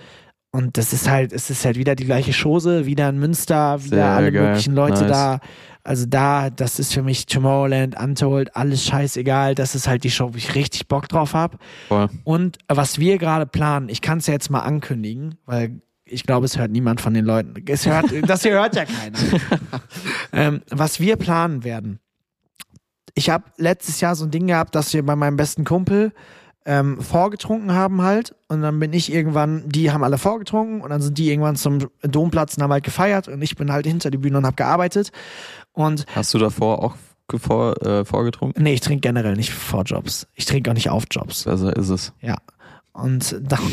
und das ist halt, es ist halt wieder die gleiche Chose, wieder in Münster, wieder Sehr alle geil. möglichen Leute Nice. da. Also da, das ist für mich Tomorrowland, Untold, alles scheißegal. Das ist halt die Show, wo ich richtig Bock drauf habe. Und was wir gerade planen, ich kann es ja jetzt mal ankündigen, weil ich glaube, es hört niemand von den Leuten. Es hört, das hier hört ja keiner. ähm, was wir planen werden. Ich habe letztes Jahr so ein Ding gehabt, dass wir bei meinem besten Kumpel ähm, vorgetrunken haben halt. Und dann bin ich irgendwann, die haben alle vorgetrunken und dann sind die irgendwann zum Domplatz und haben halt gefeiert und ich bin halt hinter die Bühne und habe gearbeitet. Und Hast du davor auch vor, äh, vorgetrunken? nee, ich trinke generell nicht vor Jobs. Ich trinke auch nicht auf Jobs. Besser ist es. Ja. Und dann.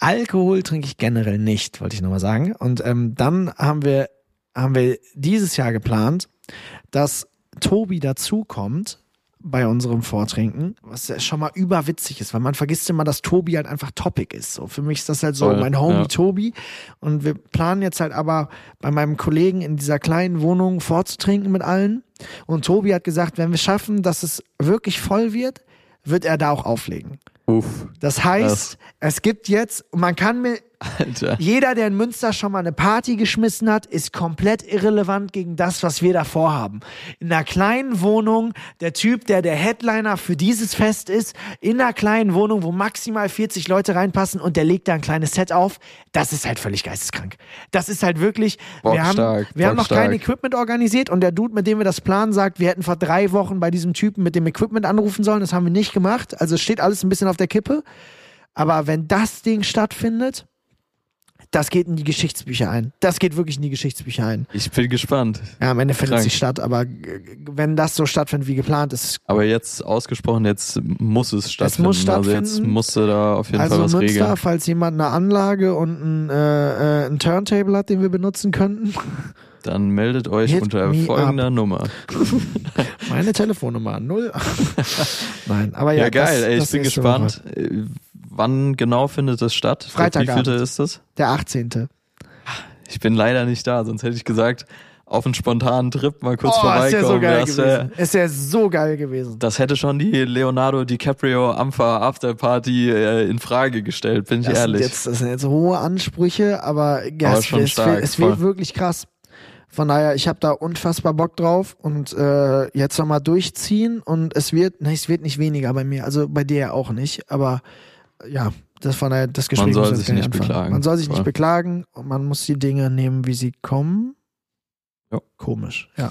Alkohol trinke ich generell nicht, wollte ich nochmal sagen. Und ähm, dann haben wir, haben wir dieses Jahr geplant, dass Tobi dazukommt bei unserem Vortrinken, was ja schon mal überwitzig ist, weil man vergisst immer, dass Tobi halt einfach Topic ist. So für mich ist das halt so Voll, mein Homie ja. Tobi und wir planen jetzt halt aber bei meinem Kollegen in dieser kleinen Wohnung vorzutrinken mit allen und Tobi hat gesagt, wenn wir schaffen, dass es wirklich voll wird, wird er da auch auflegen. Uff, Das heißt, es gibt jetzt, man kann mir, Alter. jeder, der in Münster schon mal eine Party geschmissen hat, ist komplett irrelevant gegen das, was wir da vorhaben. In einer kleinen Wohnung, der Typ, der der Headliner für dieses Fest ist, in einer kleinen Wohnung, wo maximal 40 Leute reinpassen und der legt da ein kleines Set auf, das ist halt völlig geisteskrank. Das ist halt wirklich, wir haben, Bockstark, wir haben noch bockstark. kein Equipment organisiert und der Dude, mit dem wir das planen, sagt, wir hätten vor drei Wochen bei diesem Typen mit dem Equipment anrufen sollen. Das haben wir nicht gemacht. Also es steht alles ein bisschen auf der Kippe. Aber wenn das Ding stattfindet, das geht in die Geschichtsbücher ein. Das geht wirklich in die Geschichtsbücher ein. Ich bin gespannt. Ja, am Ende findet es nicht statt, aber wenn das so stattfindet wie geplant ist, Aber jetzt ausgesprochen, jetzt muss es stattfinden. muss Also jetzt stattfinden. musste da auf jeden also Fall was Münster, regeln. falls jemand eine Anlage und ein, äh, äh, ein Turntable hat, den wir benutzen könnten, Dann meldet euch Hit unter folgender Nummer. meine Telefonnummer null. Nein, aber ja, Ja, geil, das, ey, ich bin gespannt. Äh, Wann genau findet das statt? Freitagabend. Wie ist das? Der 18. Ich bin leider nicht da, sonst hätte ich gesagt, auf einen spontanen Trip mal kurz oh, ist ja vorbeikommen. so geil gewesen. Ist ja so geil gewesen. das hätte schon die Leonardo DiCaprio Ampha Afterparty äh, in Frage gestellt, bin ich Das sind, ehrlich. jetzt, das sind jetzt hohe Ansprüche, aber, ja, Aber es, schon es, stark, es wird voll. wirklich krass. Von daher, ich habe da unfassbar Bock drauf und äh, jetzt nochmal durchziehen und es wird, ne, es wird nicht weniger bei mir, also bei dir auch nicht, aber ja, das von daher, das Gespräch soll muss jetzt sich nicht anfangen. beklagen. Man soll sich nicht beklagen und man muss die Dinge nehmen, wie sie kommen. Ja. Komisch, ja.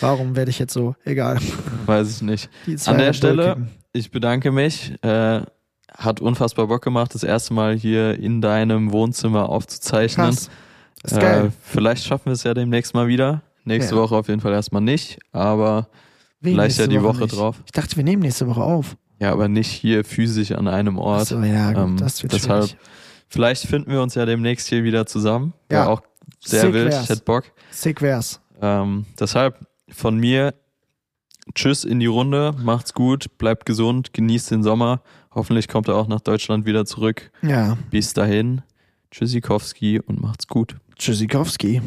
Warum werde ich jetzt so? Egal. Weiß ich nicht. An der Stelle-. Ich bedanke mich. Äh, hat unfassbar Bock gemacht, das erste Mal hier in deinem Wohnzimmer aufzuzeichnen. Krass. Ist Äh, geil. vielleicht schaffen wir es ja demnächst mal wieder. Nächste Ja. Woche auf jeden Fall erstmal nicht, aber Wen vielleicht ja die Woche nicht? drauf. Ich dachte, wir nehmen nächste Woche auf. Ja, aber nicht hier physisch an einem Ort. Achso, ja, gut, Ähm, das wird deshalb schwierig. Vielleicht finden wir uns ja demnächst hier wieder zusammen. Ja. Auch sehr Sick wild, ich hätte Bock. Sick wär's. Ähm, deshalb von mir Tschüss in die Runde, macht's gut, bleibt gesund, genießt den Sommer. Hoffentlich kommt er auch nach Deutschland wieder zurück. Ja. Bis dahin, Tschüssikowski und macht's gut. Tschüssikowski.